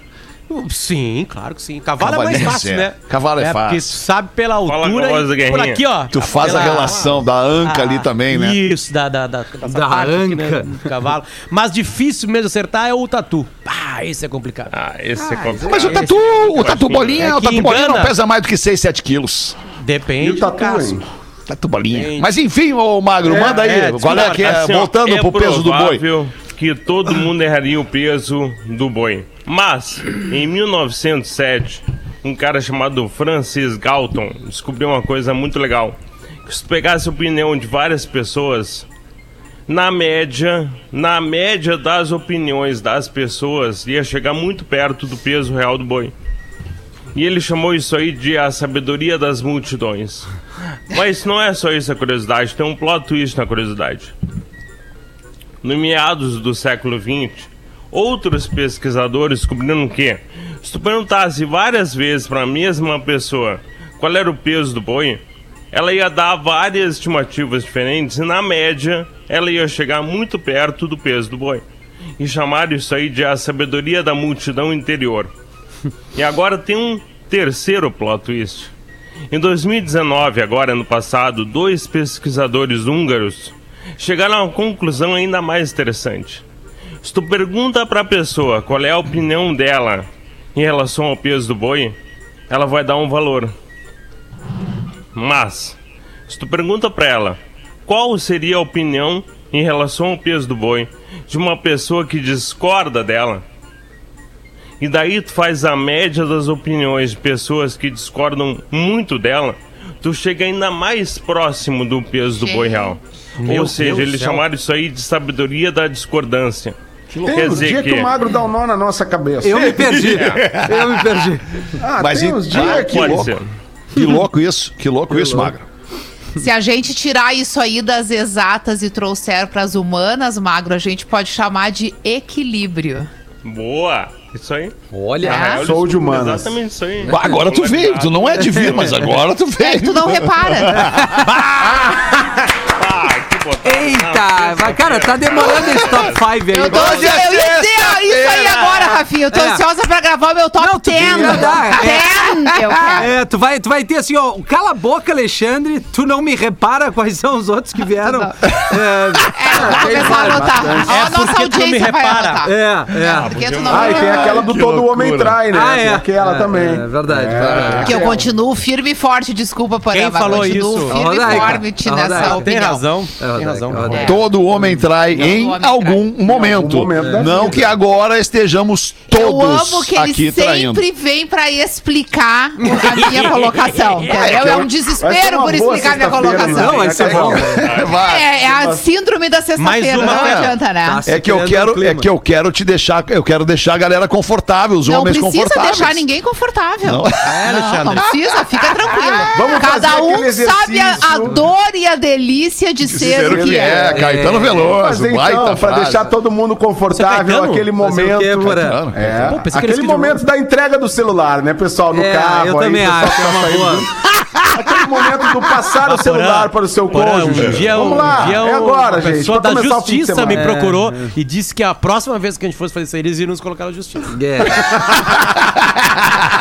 [SPEAKER 7] Sim, claro que sim. Cavalo é mais fácil,
[SPEAKER 6] é.
[SPEAKER 7] né?
[SPEAKER 6] Cavalo é fácil.
[SPEAKER 7] Porque tu sabe pela altura
[SPEAKER 1] a
[SPEAKER 7] e por aqui, ó.
[SPEAKER 6] Tu faz a
[SPEAKER 7] Pela-
[SPEAKER 6] relação da anca ali também, né?
[SPEAKER 7] Isso, da, da, da,
[SPEAKER 4] Da
[SPEAKER 7] parte aqui,
[SPEAKER 4] anca.
[SPEAKER 7] do cavalo. Mas difícil mesmo acertar é o tatu. Pá, esse é complicado.
[SPEAKER 1] Ah, esse é complicado.
[SPEAKER 6] Mas o tatu, o tatu bolinha,
[SPEAKER 7] É
[SPEAKER 6] o tatu bolinha não pesa mais do que 6, 7 quilos.
[SPEAKER 7] Depende
[SPEAKER 3] E o
[SPEAKER 7] do
[SPEAKER 3] tatu,
[SPEAKER 7] caso.
[SPEAKER 3] hein?
[SPEAKER 6] Tatu bolinha.
[SPEAKER 7] Depende.
[SPEAKER 6] Mas enfim, ô Magro, manda aí.
[SPEAKER 7] é,
[SPEAKER 6] qual é que é?
[SPEAKER 1] Assim,
[SPEAKER 6] Voltando
[SPEAKER 1] é
[SPEAKER 6] pro peso do boi.
[SPEAKER 1] que todo mundo erraria o peso do boi. Mas, em 1907, um cara chamado Francis Galton descobriu uma coisa muito legal. Que se pegasse a opinião de várias pessoas, na média, na média das opiniões das pessoas, ia chegar muito perto do peso real do boi. E ele chamou isso aí de a sabedoria das multidões. Mas não é só isso a curiosidade, tem um plot twist na curiosidade. No meados do século XX, outros pesquisadores descobriram que, se tu perguntasse várias vezes para a mesma pessoa qual era o peso do boi, ela ia dar várias estimativas diferentes e, na média, ela ia chegar muito perto do peso do boi. E chamaram isso aí de a sabedoria da multidão interior. E agora tem um terceiro plot twist. Em 2019, agora no passado, dois pesquisadores húngaros chegaram a uma conclusão ainda mais interessante. Se tu pergunta para a pessoa qual é a opinião dela em relação ao peso do boi, ela vai dar um valor. Mas, se tu pergunta para ela qual seria a opinião em relação ao peso do boi de uma pessoa que discorda dela, e daí tu faz a média das opiniões de pessoas que discordam muito dela, tu chega ainda mais próximo do peso do boi real.
[SPEAKER 7] Meu
[SPEAKER 1] Ou seja,
[SPEAKER 7] Deus
[SPEAKER 1] eles
[SPEAKER 7] céu.
[SPEAKER 1] chamaram isso aí de sabedoria da discordância.
[SPEAKER 3] Tem
[SPEAKER 1] Quer
[SPEAKER 3] uns dias que...
[SPEAKER 1] que-
[SPEAKER 3] o magro dá um nó na nossa cabeça.
[SPEAKER 4] Eu me perdi. Eu me perdi.
[SPEAKER 3] Ah,
[SPEAKER 6] Mas
[SPEAKER 3] tem
[SPEAKER 6] e-
[SPEAKER 3] uns
[SPEAKER 6] Ah,
[SPEAKER 3] dias que...
[SPEAKER 1] Pode
[SPEAKER 6] louco.
[SPEAKER 1] ser.
[SPEAKER 6] Que louco isso, que louco isso, Magro.
[SPEAKER 9] Se a gente tirar isso aí das exatas e trouxer para as humanas, magro, a gente pode chamar de equilíbrio.
[SPEAKER 1] Boa! Isso aí.
[SPEAKER 4] Olha.
[SPEAKER 9] Ah,
[SPEAKER 3] sou de humanas.
[SPEAKER 1] Exatamente isso aí.
[SPEAKER 6] Agora tu veio, tu não é de vir, mas agora tu
[SPEAKER 9] É que
[SPEAKER 6] veio.
[SPEAKER 9] tu não repara.
[SPEAKER 1] Botar.
[SPEAKER 4] Eita, cara, tá demorando esse top 5 aí.
[SPEAKER 9] Eu tô
[SPEAKER 6] Hoje é
[SPEAKER 9] isso aí agora, Rafinha. Eu tô
[SPEAKER 4] É.
[SPEAKER 9] ansiosa pra gravar o meu top
[SPEAKER 4] Não, tu
[SPEAKER 9] 10.
[SPEAKER 4] ia dar, é.
[SPEAKER 9] 10, eu quero.
[SPEAKER 4] É, tu vai, tu vai ter assim, ó, cala a boca, Alexandre, tu não me repara quais são os outros que vieram.
[SPEAKER 9] Não.
[SPEAKER 4] É,
[SPEAKER 9] É, vou começar a
[SPEAKER 4] vários.
[SPEAKER 9] anotar.
[SPEAKER 7] É
[SPEAKER 9] A nossa
[SPEAKER 7] porque tu não me
[SPEAKER 9] audiência vai
[SPEAKER 7] repara.
[SPEAKER 9] anotar.
[SPEAKER 4] É, é.
[SPEAKER 9] Porque tu não
[SPEAKER 3] Ah, e tem aquela do
[SPEAKER 6] Que
[SPEAKER 3] todo
[SPEAKER 6] loucura.
[SPEAKER 3] homem trai, né?
[SPEAKER 4] Ah, é.
[SPEAKER 3] Aquela
[SPEAKER 4] É,
[SPEAKER 3] também.
[SPEAKER 4] É verdade. verdade.
[SPEAKER 9] Que eu continuo firme e forte, desculpa, Porã,
[SPEAKER 7] Quem falou
[SPEAKER 9] continuo
[SPEAKER 7] isso?
[SPEAKER 9] firme e forte nessa
[SPEAKER 4] Rodaica.
[SPEAKER 7] Tem
[SPEAKER 9] opinião.
[SPEAKER 7] razão.
[SPEAKER 4] É
[SPEAKER 7] Tem razão.
[SPEAKER 4] é.
[SPEAKER 6] Todo homem trai em
[SPEAKER 9] homem
[SPEAKER 6] algum momento.
[SPEAKER 3] momento da
[SPEAKER 6] Não que agora estejamos
[SPEAKER 9] Eu
[SPEAKER 6] todos
[SPEAKER 9] amo que ele
[SPEAKER 6] aqui traindo.
[SPEAKER 9] sempre vem pra explicar a minha colocação, entendeu? É um desespero por explicar a minha colocação.
[SPEAKER 4] Não, vai ser bom.
[SPEAKER 9] É, é a síndrome da sexta-feira, não
[SPEAKER 7] cara.
[SPEAKER 9] adianta, né?
[SPEAKER 4] Tá.
[SPEAKER 6] É que eu quero, é que eu quero te deixar, eu quero deixar a galera confortável, os
[SPEAKER 9] Não
[SPEAKER 6] homens
[SPEAKER 9] precisa
[SPEAKER 6] confortáveis.
[SPEAKER 9] deixar ninguém confortável.
[SPEAKER 6] Não.
[SPEAKER 7] É,
[SPEAKER 9] Não,
[SPEAKER 7] Alexandre.
[SPEAKER 9] não precisa, fica tranquilo.
[SPEAKER 3] Vamos fazer
[SPEAKER 9] Cada um sabe a, a dor e a delícia de ser
[SPEAKER 6] Ser
[SPEAKER 9] o que é.
[SPEAKER 6] Caetano
[SPEAKER 3] Mas
[SPEAKER 6] Veloso,
[SPEAKER 3] então,
[SPEAKER 6] baita
[SPEAKER 3] pra
[SPEAKER 6] frase.
[SPEAKER 3] deixar todo mundo confortável,
[SPEAKER 7] Caetano?
[SPEAKER 3] aquele momento.
[SPEAKER 4] quê,
[SPEAKER 3] É,
[SPEAKER 7] Pô,
[SPEAKER 3] aquele momento da entrega do celular, né, pessoal? No
[SPEAKER 4] É,
[SPEAKER 3] carro.
[SPEAKER 4] eu
[SPEAKER 3] aí,
[SPEAKER 4] também
[SPEAKER 3] o pessoal
[SPEAKER 4] acho que é
[SPEAKER 3] tá
[SPEAKER 4] uma
[SPEAKER 3] saindo
[SPEAKER 4] boa.
[SPEAKER 3] Aquele momento do passar o celular para o seu
[SPEAKER 7] Porã,
[SPEAKER 3] cônjunge.
[SPEAKER 7] Um dia,
[SPEAKER 3] Vamos
[SPEAKER 7] um
[SPEAKER 3] lá,
[SPEAKER 7] dia
[SPEAKER 3] é
[SPEAKER 7] um-
[SPEAKER 3] agora,
[SPEAKER 7] uma
[SPEAKER 3] gente.
[SPEAKER 7] pessoa da justiça me
[SPEAKER 3] semana.
[SPEAKER 7] procurou e disse que a próxima vez que a gente fosse fazer isso, eles iriam nos colocar na justiça.
[SPEAKER 4] É.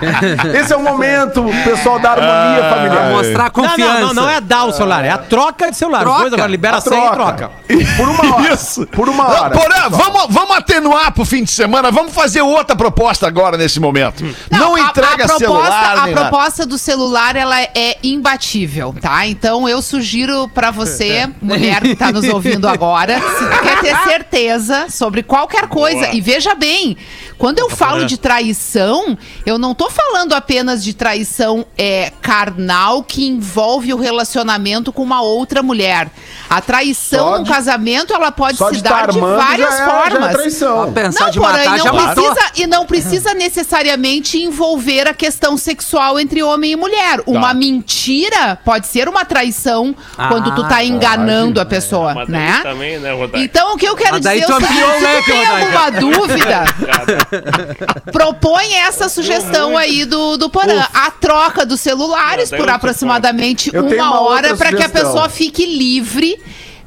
[SPEAKER 3] Esse é o momento, pessoal da harmonia
[SPEAKER 7] Pra
[SPEAKER 3] familiar.
[SPEAKER 4] Mostrar
[SPEAKER 7] Não,
[SPEAKER 4] confiança.
[SPEAKER 7] não, não, não é dar o celular, é a troca de celular.
[SPEAKER 4] Troca.
[SPEAKER 7] Coisa, agora libera
[SPEAKER 3] A
[SPEAKER 7] sem e troca.
[SPEAKER 3] Por uma hora.
[SPEAKER 6] Isso.
[SPEAKER 3] Por uma hora.
[SPEAKER 6] Porã, vamos, vamos atenuar pro fim de semana. Vamos fazer outra proposta agora nesse momento. Não,
[SPEAKER 9] a-
[SPEAKER 6] entrega
[SPEAKER 9] a, proposta,
[SPEAKER 6] celular.
[SPEAKER 9] A
[SPEAKER 6] nem nada.
[SPEAKER 9] proposta do celular, ela é imbatível, tá? Então eu sugiro pra você, mulher que tá nos ouvindo agora, se quer ter certeza sobre qualquer coisa, e veja bem, quando eu falo de traição, eu não tô falando apenas de traição é, carnal que envolve o relacionamento com uma outra mulher. A traição
[SPEAKER 3] Só
[SPEAKER 9] no
[SPEAKER 3] de-
[SPEAKER 9] casamento, ela pode
[SPEAKER 3] Só
[SPEAKER 9] se
[SPEAKER 3] de
[SPEAKER 9] dar
[SPEAKER 3] tá
[SPEAKER 9] de várias
[SPEAKER 3] já é, já é
[SPEAKER 9] formas.
[SPEAKER 3] traição.
[SPEAKER 4] Pensar
[SPEAKER 9] Não,
[SPEAKER 4] de
[SPEAKER 9] porém,
[SPEAKER 4] matar, já
[SPEAKER 9] não
[SPEAKER 4] matou.
[SPEAKER 9] precisa, e não precisa necessariamente envolver a questão sexual entre homem e mulher. Uma mentira pode ser uma traição quando tu tá enganando a pessoa,
[SPEAKER 1] Mas
[SPEAKER 9] né?
[SPEAKER 1] também, né?
[SPEAKER 9] Então, o que eu quero
[SPEAKER 4] Mas
[SPEAKER 9] dizer é o se tu tem alguma dúvida, propõe essa sugestão aí do, do Porã. A troca dos celulares por aproximadamente uma
[SPEAKER 3] uma
[SPEAKER 9] hora para que a pessoa fique livre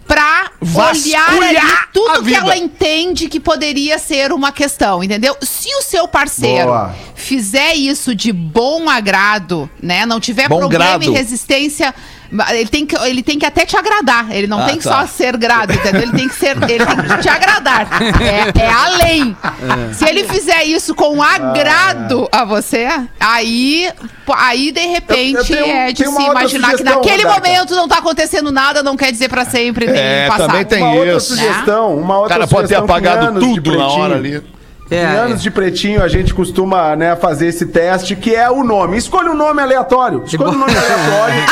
[SPEAKER 9] pra
[SPEAKER 6] Vasculhar
[SPEAKER 9] olhar tudo que ela entende que poderia ser uma questão, entendeu? Se o seu parceiro
[SPEAKER 3] Boa.
[SPEAKER 9] fizer isso de bom agrado, né? Não tiver
[SPEAKER 6] Bom
[SPEAKER 9] problema
[SPEAKER 6] grado.
[SPEAKER 9] e resistência. Ele tem, que, ele tem que até te agradar. Ele não
[SPEAKER 6] Ah,
[SPEAKER 9] tem que
[SPEAKER 6] tá.
[SPEAKER 9] só ser grado, entendeu? Ele tem que ser. Ele tem que te agradar. É, é além. Se ele fizer isso com agrado a você, aí, aí de repente
[SPEAKER 3] Eu- eu tenho-
[SPEAKER 9] é de se imaginar que
[SPEAKER 3] sugestão,
[SPEAKER 9] naquele
[SPEAKER 3] Rodaica.
[SPEAKER 9] momento não tá acontecendo nada, não quer dizer pra sempre nem
[SPEAKER 6] É,
[SPEAKER 9] passado.
[SPEAKER 6] também tem
[SPEAKER 3] Uma outra
[SPEAKER 6] isso.
[SPEAKER 3] sugestão, uma
[SPEAKER 6] O
[SPEAKER 3] outra
[SPEAKER 6] cara pode ter
[SPEAKER 3] sugestão
[SPEAKER 6] apagado tudo na hora ali.
[SPEAKER 4] É,
[SPEAKER 3] em anos de pretinho, a gente costuma né, fazer esse teste, que é o nome. Escolha um nome aleatório. Escolha um nome aleatório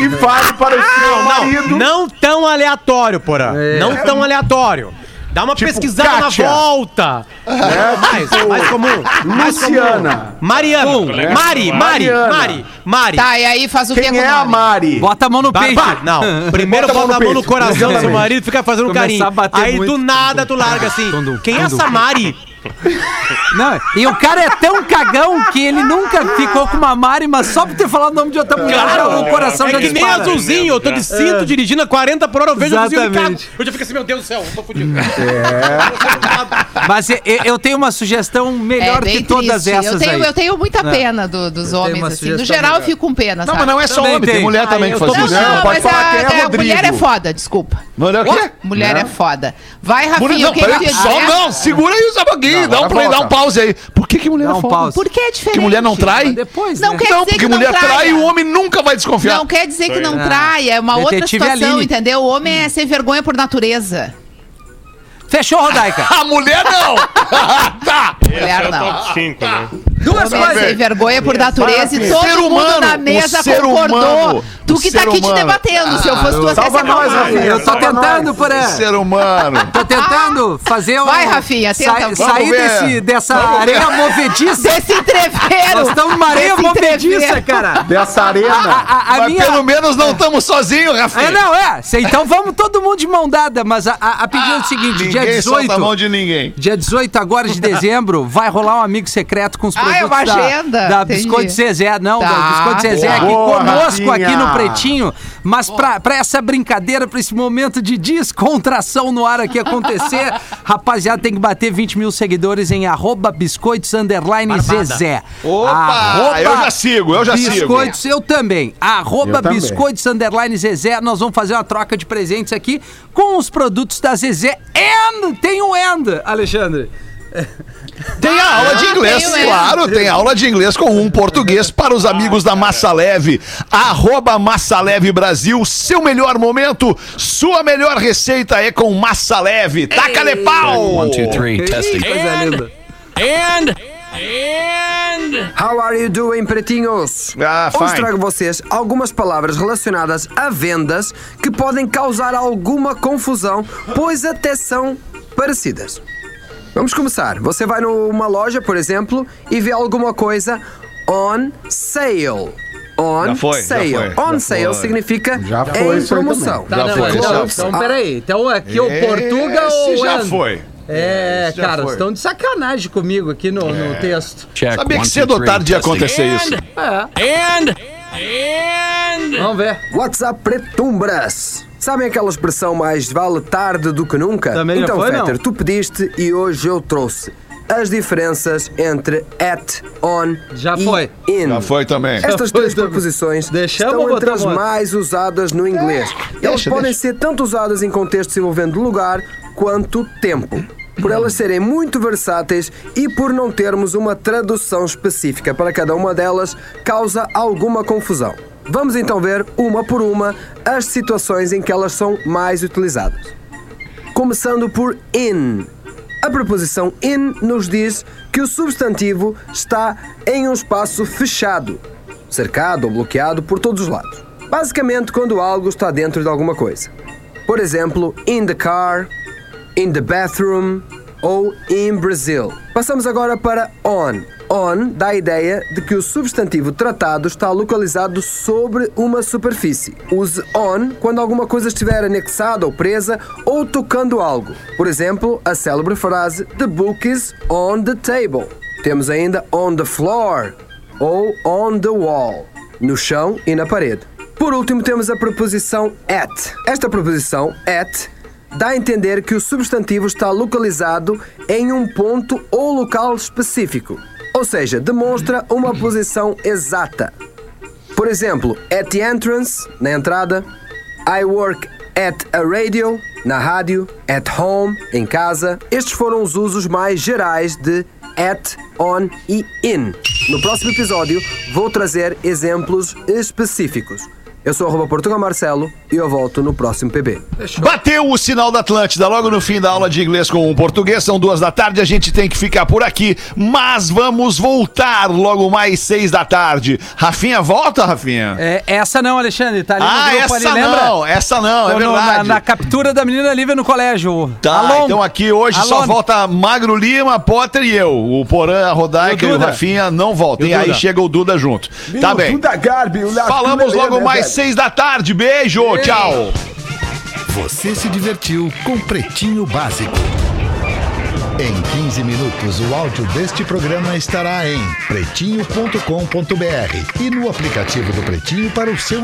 [SPEAKER 3] e fale para o seu marido.
[SPEAKER 7] Não tão aleatório, porra. Não tão aleatório. Dá uma
[SPEAKER 3] Tipo,
[SPEAKER 7] pesquisada
[SPEAKER 3] Kátia.
[SPEAKER 7] na volta.
[SPEAKER 3] né?
[SPEAKER 7] Mais, mais comum. Mais
[SPEAKER 3] Luciana.
[SPEAKER 7] comum. Mariana.
[SPEAKER 1] Colega.
[SPEAKER 7] Mari, Mari,
[SPEAKER 3] Mariana.
[SPEAKER 7] Mari, Mari.
[SPEAKER 9] Tá, e aí faz o que
[SPEAKER 3] Quem
[SPEAKER 9] com o
[SPEAKER 3] é a? Mari?
[SPEAKER 4] Bota a mão no peito.
[SPEAKER 7] Não, primeiro
[SPEAKER 3] Bota a mão
[SPEAKER 7] bota a
[SPEAKER 3] no
[SPEAKER 7] mão no
[SPEAKER 3] peito.
[SPEAKER 7] coração do seu marido e fica fazendo
[SPEAKER 4] Começar
[SPEAKER 7] carinho.
[SPEAKER 4] a bater
[SPEAKER 7] Aí
[SPEAKER 4] muito.
[SPEAKER 7] do nada tu larga assim. Quem é essa Mari?
[SPEAKER 4] Não, e o cara é tão cagão que ele nunca ficou com uma Mari, mas só por ter falado o nome de outra mulher,
[SPEAKER 7] Claro,
[SPEAKER 4] o coração
[SPEAKER 7] é
[SPEAKER 4] já
[SPEAKER 7] que nem
[SPEAKER 4] dispara.
[SPEAKER 7] azulzinho, eu tô de cinto dirigindo a 40 por hora, eu vejo.
[SPEAKER 4] Exatamente.
[SPEAKER 7] Eu já fico assim, meu Deus do céu, eu tô fudido.
[SPEAKER 4] Mas e- e- eu tenho uma sugestão melhor
[SPEAKER 9] É
[SPEAKER 4] que todas
[SPEAKER 9] triste.
[SPEAKER 4] essas
[SPEAKER 9] eu tenho,
[SPEAKER 4] aí.
[SPEAKER 9] Eu tenho muita pena do- dos
[SPEAKER 4] tenho
[SPEAKER 9] homens, assim. No geral,
[SPEAKER 4] melhor.
[SPEAKER 9] eu fico com pena,
[SPEAKER 6] Não,
[SPEAKER 9] sabe?
[SPEAKER 6] mas não é só
[SPEAKER 4] Também
[SPEAKER 6] homem, tem
[SPEAKER 4] tem.
[SPEAKER 6] mulher
[SPEAKER 7] Ah,
[SPEAKER 6] também que
[SPEAKER 7] eu
[SPEAKER 6] faz
[SPEAKER 7] tô
[SPEAKER 9] Não,
[SPEAKER 6] isso.
[SPEAKER 3] Não,
[SPEAKER 9] não,
[SPEAKER 3] pode
[SPEAKER 9] mas
[SPEAKER 3] falar
[SPEAKER 9] a,
[SPEAKER 3] quem é Rodrigo.
[SPEAKER 9] mulher é foda, desculpa.
[SPEAKER 6] Mulher o quê?
[SPEAKER 9] Mulher é foda. Vai, Rafinha,
[SPEAKER 6] não,
[SPEAKER 9] o que que
[SPEAKER 6] peraí,
[SPEAKER 9] tu ia
[SPEAKER 6] só não, segura aí só um pouquinho, dá um play, dá um pause aí. Por que que mulher
[SPEAKER 4] Dá
[SPEAKER 6] é
[SPEAKER 4] um pause.
[SPEAKER 9] Porque é diferente.
[SPEAKER 6] Que mulher não trai?
[SPEAKER 4] Depois,
[SPEAKER 9] Não
[SPEAKER 4] né?
[SPEAKER 9] quer
[SPEAKER 6] Não,
[SPEAKER 9] dizer
[SPEAKER 6] porque
[SPEAKER 9] que não
[SPEAKER 6] mulher trai
[SPEAKER 9] traia.
[SPEAKER 6] e o homem nunca vai desconfiar.
[SPEAKER 9] Não quer dizer que não
[SPEAKER 4] Ah.
[SPEAKER 9] trai, é uma outra situação, entendeu? O homem é sem vergonha por natureza.
[SPEAKER 4] Fechou, Rodaica.
[SPEAKER 6] A mulher não! tá!
[SPEAKER 9] Mulher
[SPEAKER 1] é o
[SPEAKER 9] não.
[SPEAKER 1] top 5, né?
[SPEAKER 4] Duas
[SPEAKER 9] é
[SPEAKER 4] coisas.
[SPEAKER 9] sem vergonha por natureza e
[SPEAKER 3] Ser
[SPEAKER 9] todo mundo
[SPEAKER 6] humano,
[SPEAKER 9] na mesa
[SPEAKER 6] ser
[SPEAKER 9] concordou.
[SPEAKER 6] humano,
[SPEAKER 9] tu que tá
[SPEAKER 6] ser
[SPEAKER 9] aqui te
[SPEAKER 6] humano.
[SPEAKER 9] debatendo. Se eu fosse tu, ia se
[SPEAKER 3] Salva nós. Rafinha.
[SPEAKER 4] Eu tô tentando,
[SPEAKER 3] nós.
[SPEAKER 4] por aí.
[SPEAKER 6] Ser humano.
[SPEAKER 4] Tô tentando fazer um.
[SPEAKER 9] Vai, Rafinha, tenta.
[SPEAKER 4] sa-
[SPEAKER 9] Vamos
[SPEAKER 4] sair
[SPEAKER 6] ver.
[SPEAKER 4] desse, dessa
[SPEAKER 6] Vamos ver.
[SPEAKER 4] areia movediça.
[SPEAKER 9] Desse entreveiro.
[SPEAKER 4] Nós estamos numa areia
[SPEAKER 9] Desse
[SPEAKER 4] movediça,
[SPEAKER 9] entreveiro.
[SPEAKER 4] cara.
[SPEAKER 3] Dessa
[SPEAKER 4] A,
[SPEAKER 3] arena.
[SPEAKER 4] a- a
[SPEAKER 6] Mas
[SPEAKER 4] minha.
[SPEAKER 6] pelo menos não estamos sozinhos,
[SPEAKER 4] É,
[SPEAKER 6] Rafinha.
[SPEAKER 4] não, é. Então vamos todo mundo de mão dada, mas a, a, a pedido é o seguinte: dia
[SPEAKER 6] Ninguém solta
[SPEAKER 4] 18.
[SPEAKER 6] a mão de ninguém.
[SPEAKER 4] Dia 18 agora de dezembro, vai rolar um amigo secreto com os
[SPEAKER 9] Ah,
[SPEAKER 4] produtos
[SPEAKER 9] é uma
[SPEAKER 4] da,
[SPEAKER 9] agenda,
[SPEAKER 4] da
[SPEAKER 9] entendi.
[SPEAKER 4] Biscoito Zezé. Não,
[SPEAKER 9] Tá.
[SPEAKER 4] da Biscoito Zezé aqui
[SPEAKER 3] Boa,
[SPEAKER 4] conosco aqui
[SPEAKER 3] Rafinha.
[SPEAKER 4] no Pretinho. Mas pra, pra essa brincadeira, pra esse momento de descontração no ar aqui acontecer, rapaziada, tem que bater 20 mil seguidores em arroba biscoitos underline Zezé.
[SPEAKER 6] Opa!
[SPEAKER 4] Arroba
[SPEAKER 6] eu já sigo, eu já sigo.
[SPEAKER 4] Biscoitos, eu também. Arroba
[SPEAKER 3] Eu também.
[SPEAKER 4] Biscoitos Underline Zezé. Nós vamos fazer uma troca de presentes aqui com os produtos da Zezé. And tem o And, Alexandre.
[SPEAKER 6] Tem a aula de inglês,
[SPEAKER 9] tenho, é.
[SPEAKER 6] claro, tem aula de inglês com um português para os amigos da Massa Leve. Arroba Massa Leve Brasil, seu melhor momento, sua melhor receita é com Massa Leve. Taca-lhe pau!
[SPEAKER 8] One, two, three, testing.
[SPEAKER 4] Coisa linda.
[SPEAKER 8] And, and,
[SPEAKER 10] How are you doing, pretinhos?
[SPEAKER 6] Ah,
[SPEAKER 10] Hoje
[SPEAKER 6] fine.
[SPEAKER 10] trago vocês algumas palavras relacionadas a vendas que podem causar alguma confusão, pois até são parecidas. Vamos começar. Você vai numa loja, por exemplo, e vê alguma coisa on sale. On
[SPEAKER 6] Já foi, já
[SPEAKER 10] sale.
[SPEAKER 6] foi,
[SPEAKER 10] on
[SPEAKER 6] já
[SPEAKER 10] sale
[SPEAKER 6] foi.
[SPEAKER 10] significa
[SPEAKER 3] Já foi
[SPEAKER 10] em promoção.
[SPEAKER 6] Já foi, já foi.
[SPEAKER 4] Então, peraí. Então aqui o
[SPEAKER 6] Esse
[SPEAKER 4] Portuga ou
[SPEAKER 6] já
[SPEAKER 4] And?
[SPEAKER 6] foi.
[SPEAKER 4] É,
[SPEAKER 6] Esse já
[SPEAKER 4] cara,
[SPEAKER 6] foi.
[SPEAKER 4] estão de sacanagem comigo aqui no, no texto.
[SPEAKER 8] check.
[SPEAKER 6] Sabia
[SPEAKER 8] one,
[SPEAKER 6] que cedo ou tarde ia acontecer isso.
[SPEAKER 4] É,
[SPEAKER 8] And, and,
[SPEAKER 4] vamos ver.
[SPEAKER 10] WhatsApp Pretumbras. Sabem aquela expressão mais vale tarde do que nunca?
[SPEAKER 4] Também
[SPEAKER 10] então,
[SPEAKER 4] foi,
[SPEAKER 10] Fetter,
[SPEAKER 4] não?
[SPEAKER 10] tu pediste e hoje eu trouxe. as diferenças entre at, on
[SPEAKER 4] Já
[SPEAKER 10] e
[SPEAKER 4] foi.
[SPEAKER 10] in.
[SPEAKER 6] Já foi também.
[SPEAKER 10] Estas
[SPEAKER 4] foi
[SPEAKER 10] três
[SPEAKER 4] também.
[SPEAKER 10] preposições
[SPEAKER 4] Deixamos
[SPEAKER 10] estão entre as mais usadas no inglês. Elas
[SPEAKER 6] deixa,
[SPEAKER 10] podem
[SPEAKER 6] deixa.
[SPEAKER 10] ser tanto usadas em contextos envolvendo lugar quanto tempo. Por elas serem muito versáteis e por não termos uma tradução específica para cada uma delas, causa alguma confusão. Vamos então ver, uma por uma, as situações em que elas são mais utilizadas. Começando por in. A preposição in nos diz que o substantivo está em um espaço fechado, cercado ou bloqueado por todos os lados. Basicamente, quando algo está dentro de alguma coisa. Por exemplo, in the car, in the bathroom ou in Brazil. Passamos agora para on. On dá a ideia de que o substantivo tratado está localizado sobre uma superfície. Use on quando alguma coisa estiver anexada ou presa ou tocando algo. Por exemplo, a célebre frase The book is on the table. Temos ainda on the floor ou on the wall, no chão e na parede. Por último, temos a preposição at. Esta preposição at dá a entender que o substantivo está localizado em um ponto ou local específico, ou seja, demonstra uma posição exata. Por exemplo, at the entrance, na entrada, I work at a radio, na rádio, at home, em casa. Estes foram os usos mais gerais de at, on e in. No próximo episódio, vou trazer exemplos específicos. Eu sou arroba Portugal Marcelo e eu volto no próximo PB.
[SPEAKER 6] Bateu o sinal da Atlântida logo no fim da aula de inglês com o português. São duas da tarde, a gente tem que ficar por aqui, mas vamos voltar logo mais seis da tarde. Rafinha, volta, Rafinha?
[SPEAKER 4] É, essa não, Alexandre, tá ali no
[SPEAKER 6] ah,
[SPEAKER 4] grupo
[SPEAKER 6] essa
[SPEAKER 4] ali, lembra?
[SPEAKER 6] não, essa não, é
[SPEAKER 4] no-
[SPEAKER 6] verdade.
[SPEAKER 4] na, na captura da menina Lívia no colégio.
[SPEAKER 6] Tá,
[SPEAKER 4] Alon.
[SPEAKER 6] então aqui hoje só
[SPEAKER 4] Alon.
[SPEAKER 6] volta Magro Lima, Potter e eu. O Porã, a Rodaica
[SPEAKER 4] E
[SPEAKER 6] e
[SPEAKER 4] o
[SPEAKER 6] o,
[SPEAKER 4] Duda.
[SPEAKER 6] Rafinha não voltam.
[SPEAKER 7] E
[SPEAKER 6] E
[SPEAKER 7] o
[SPEAKER 6] aí
[SPEAKER 7] Duda.
[SPEAKER 6] chega o Duda junto. tá bem.
[SPEAKER 3] Tudo da Garbi, o
[SPEAKER 6] Falamos logo
[SPEAKER 3] né,
[SPEAKER 6] mais seis da tarde. Beijo, tchau.
[SPEAKER 2] Você se divertiu com Pretinho Básico. Em 15 minutos, o áudio deste programa estará em pretinho.com.br e no aplicativo do Pretinho para o seu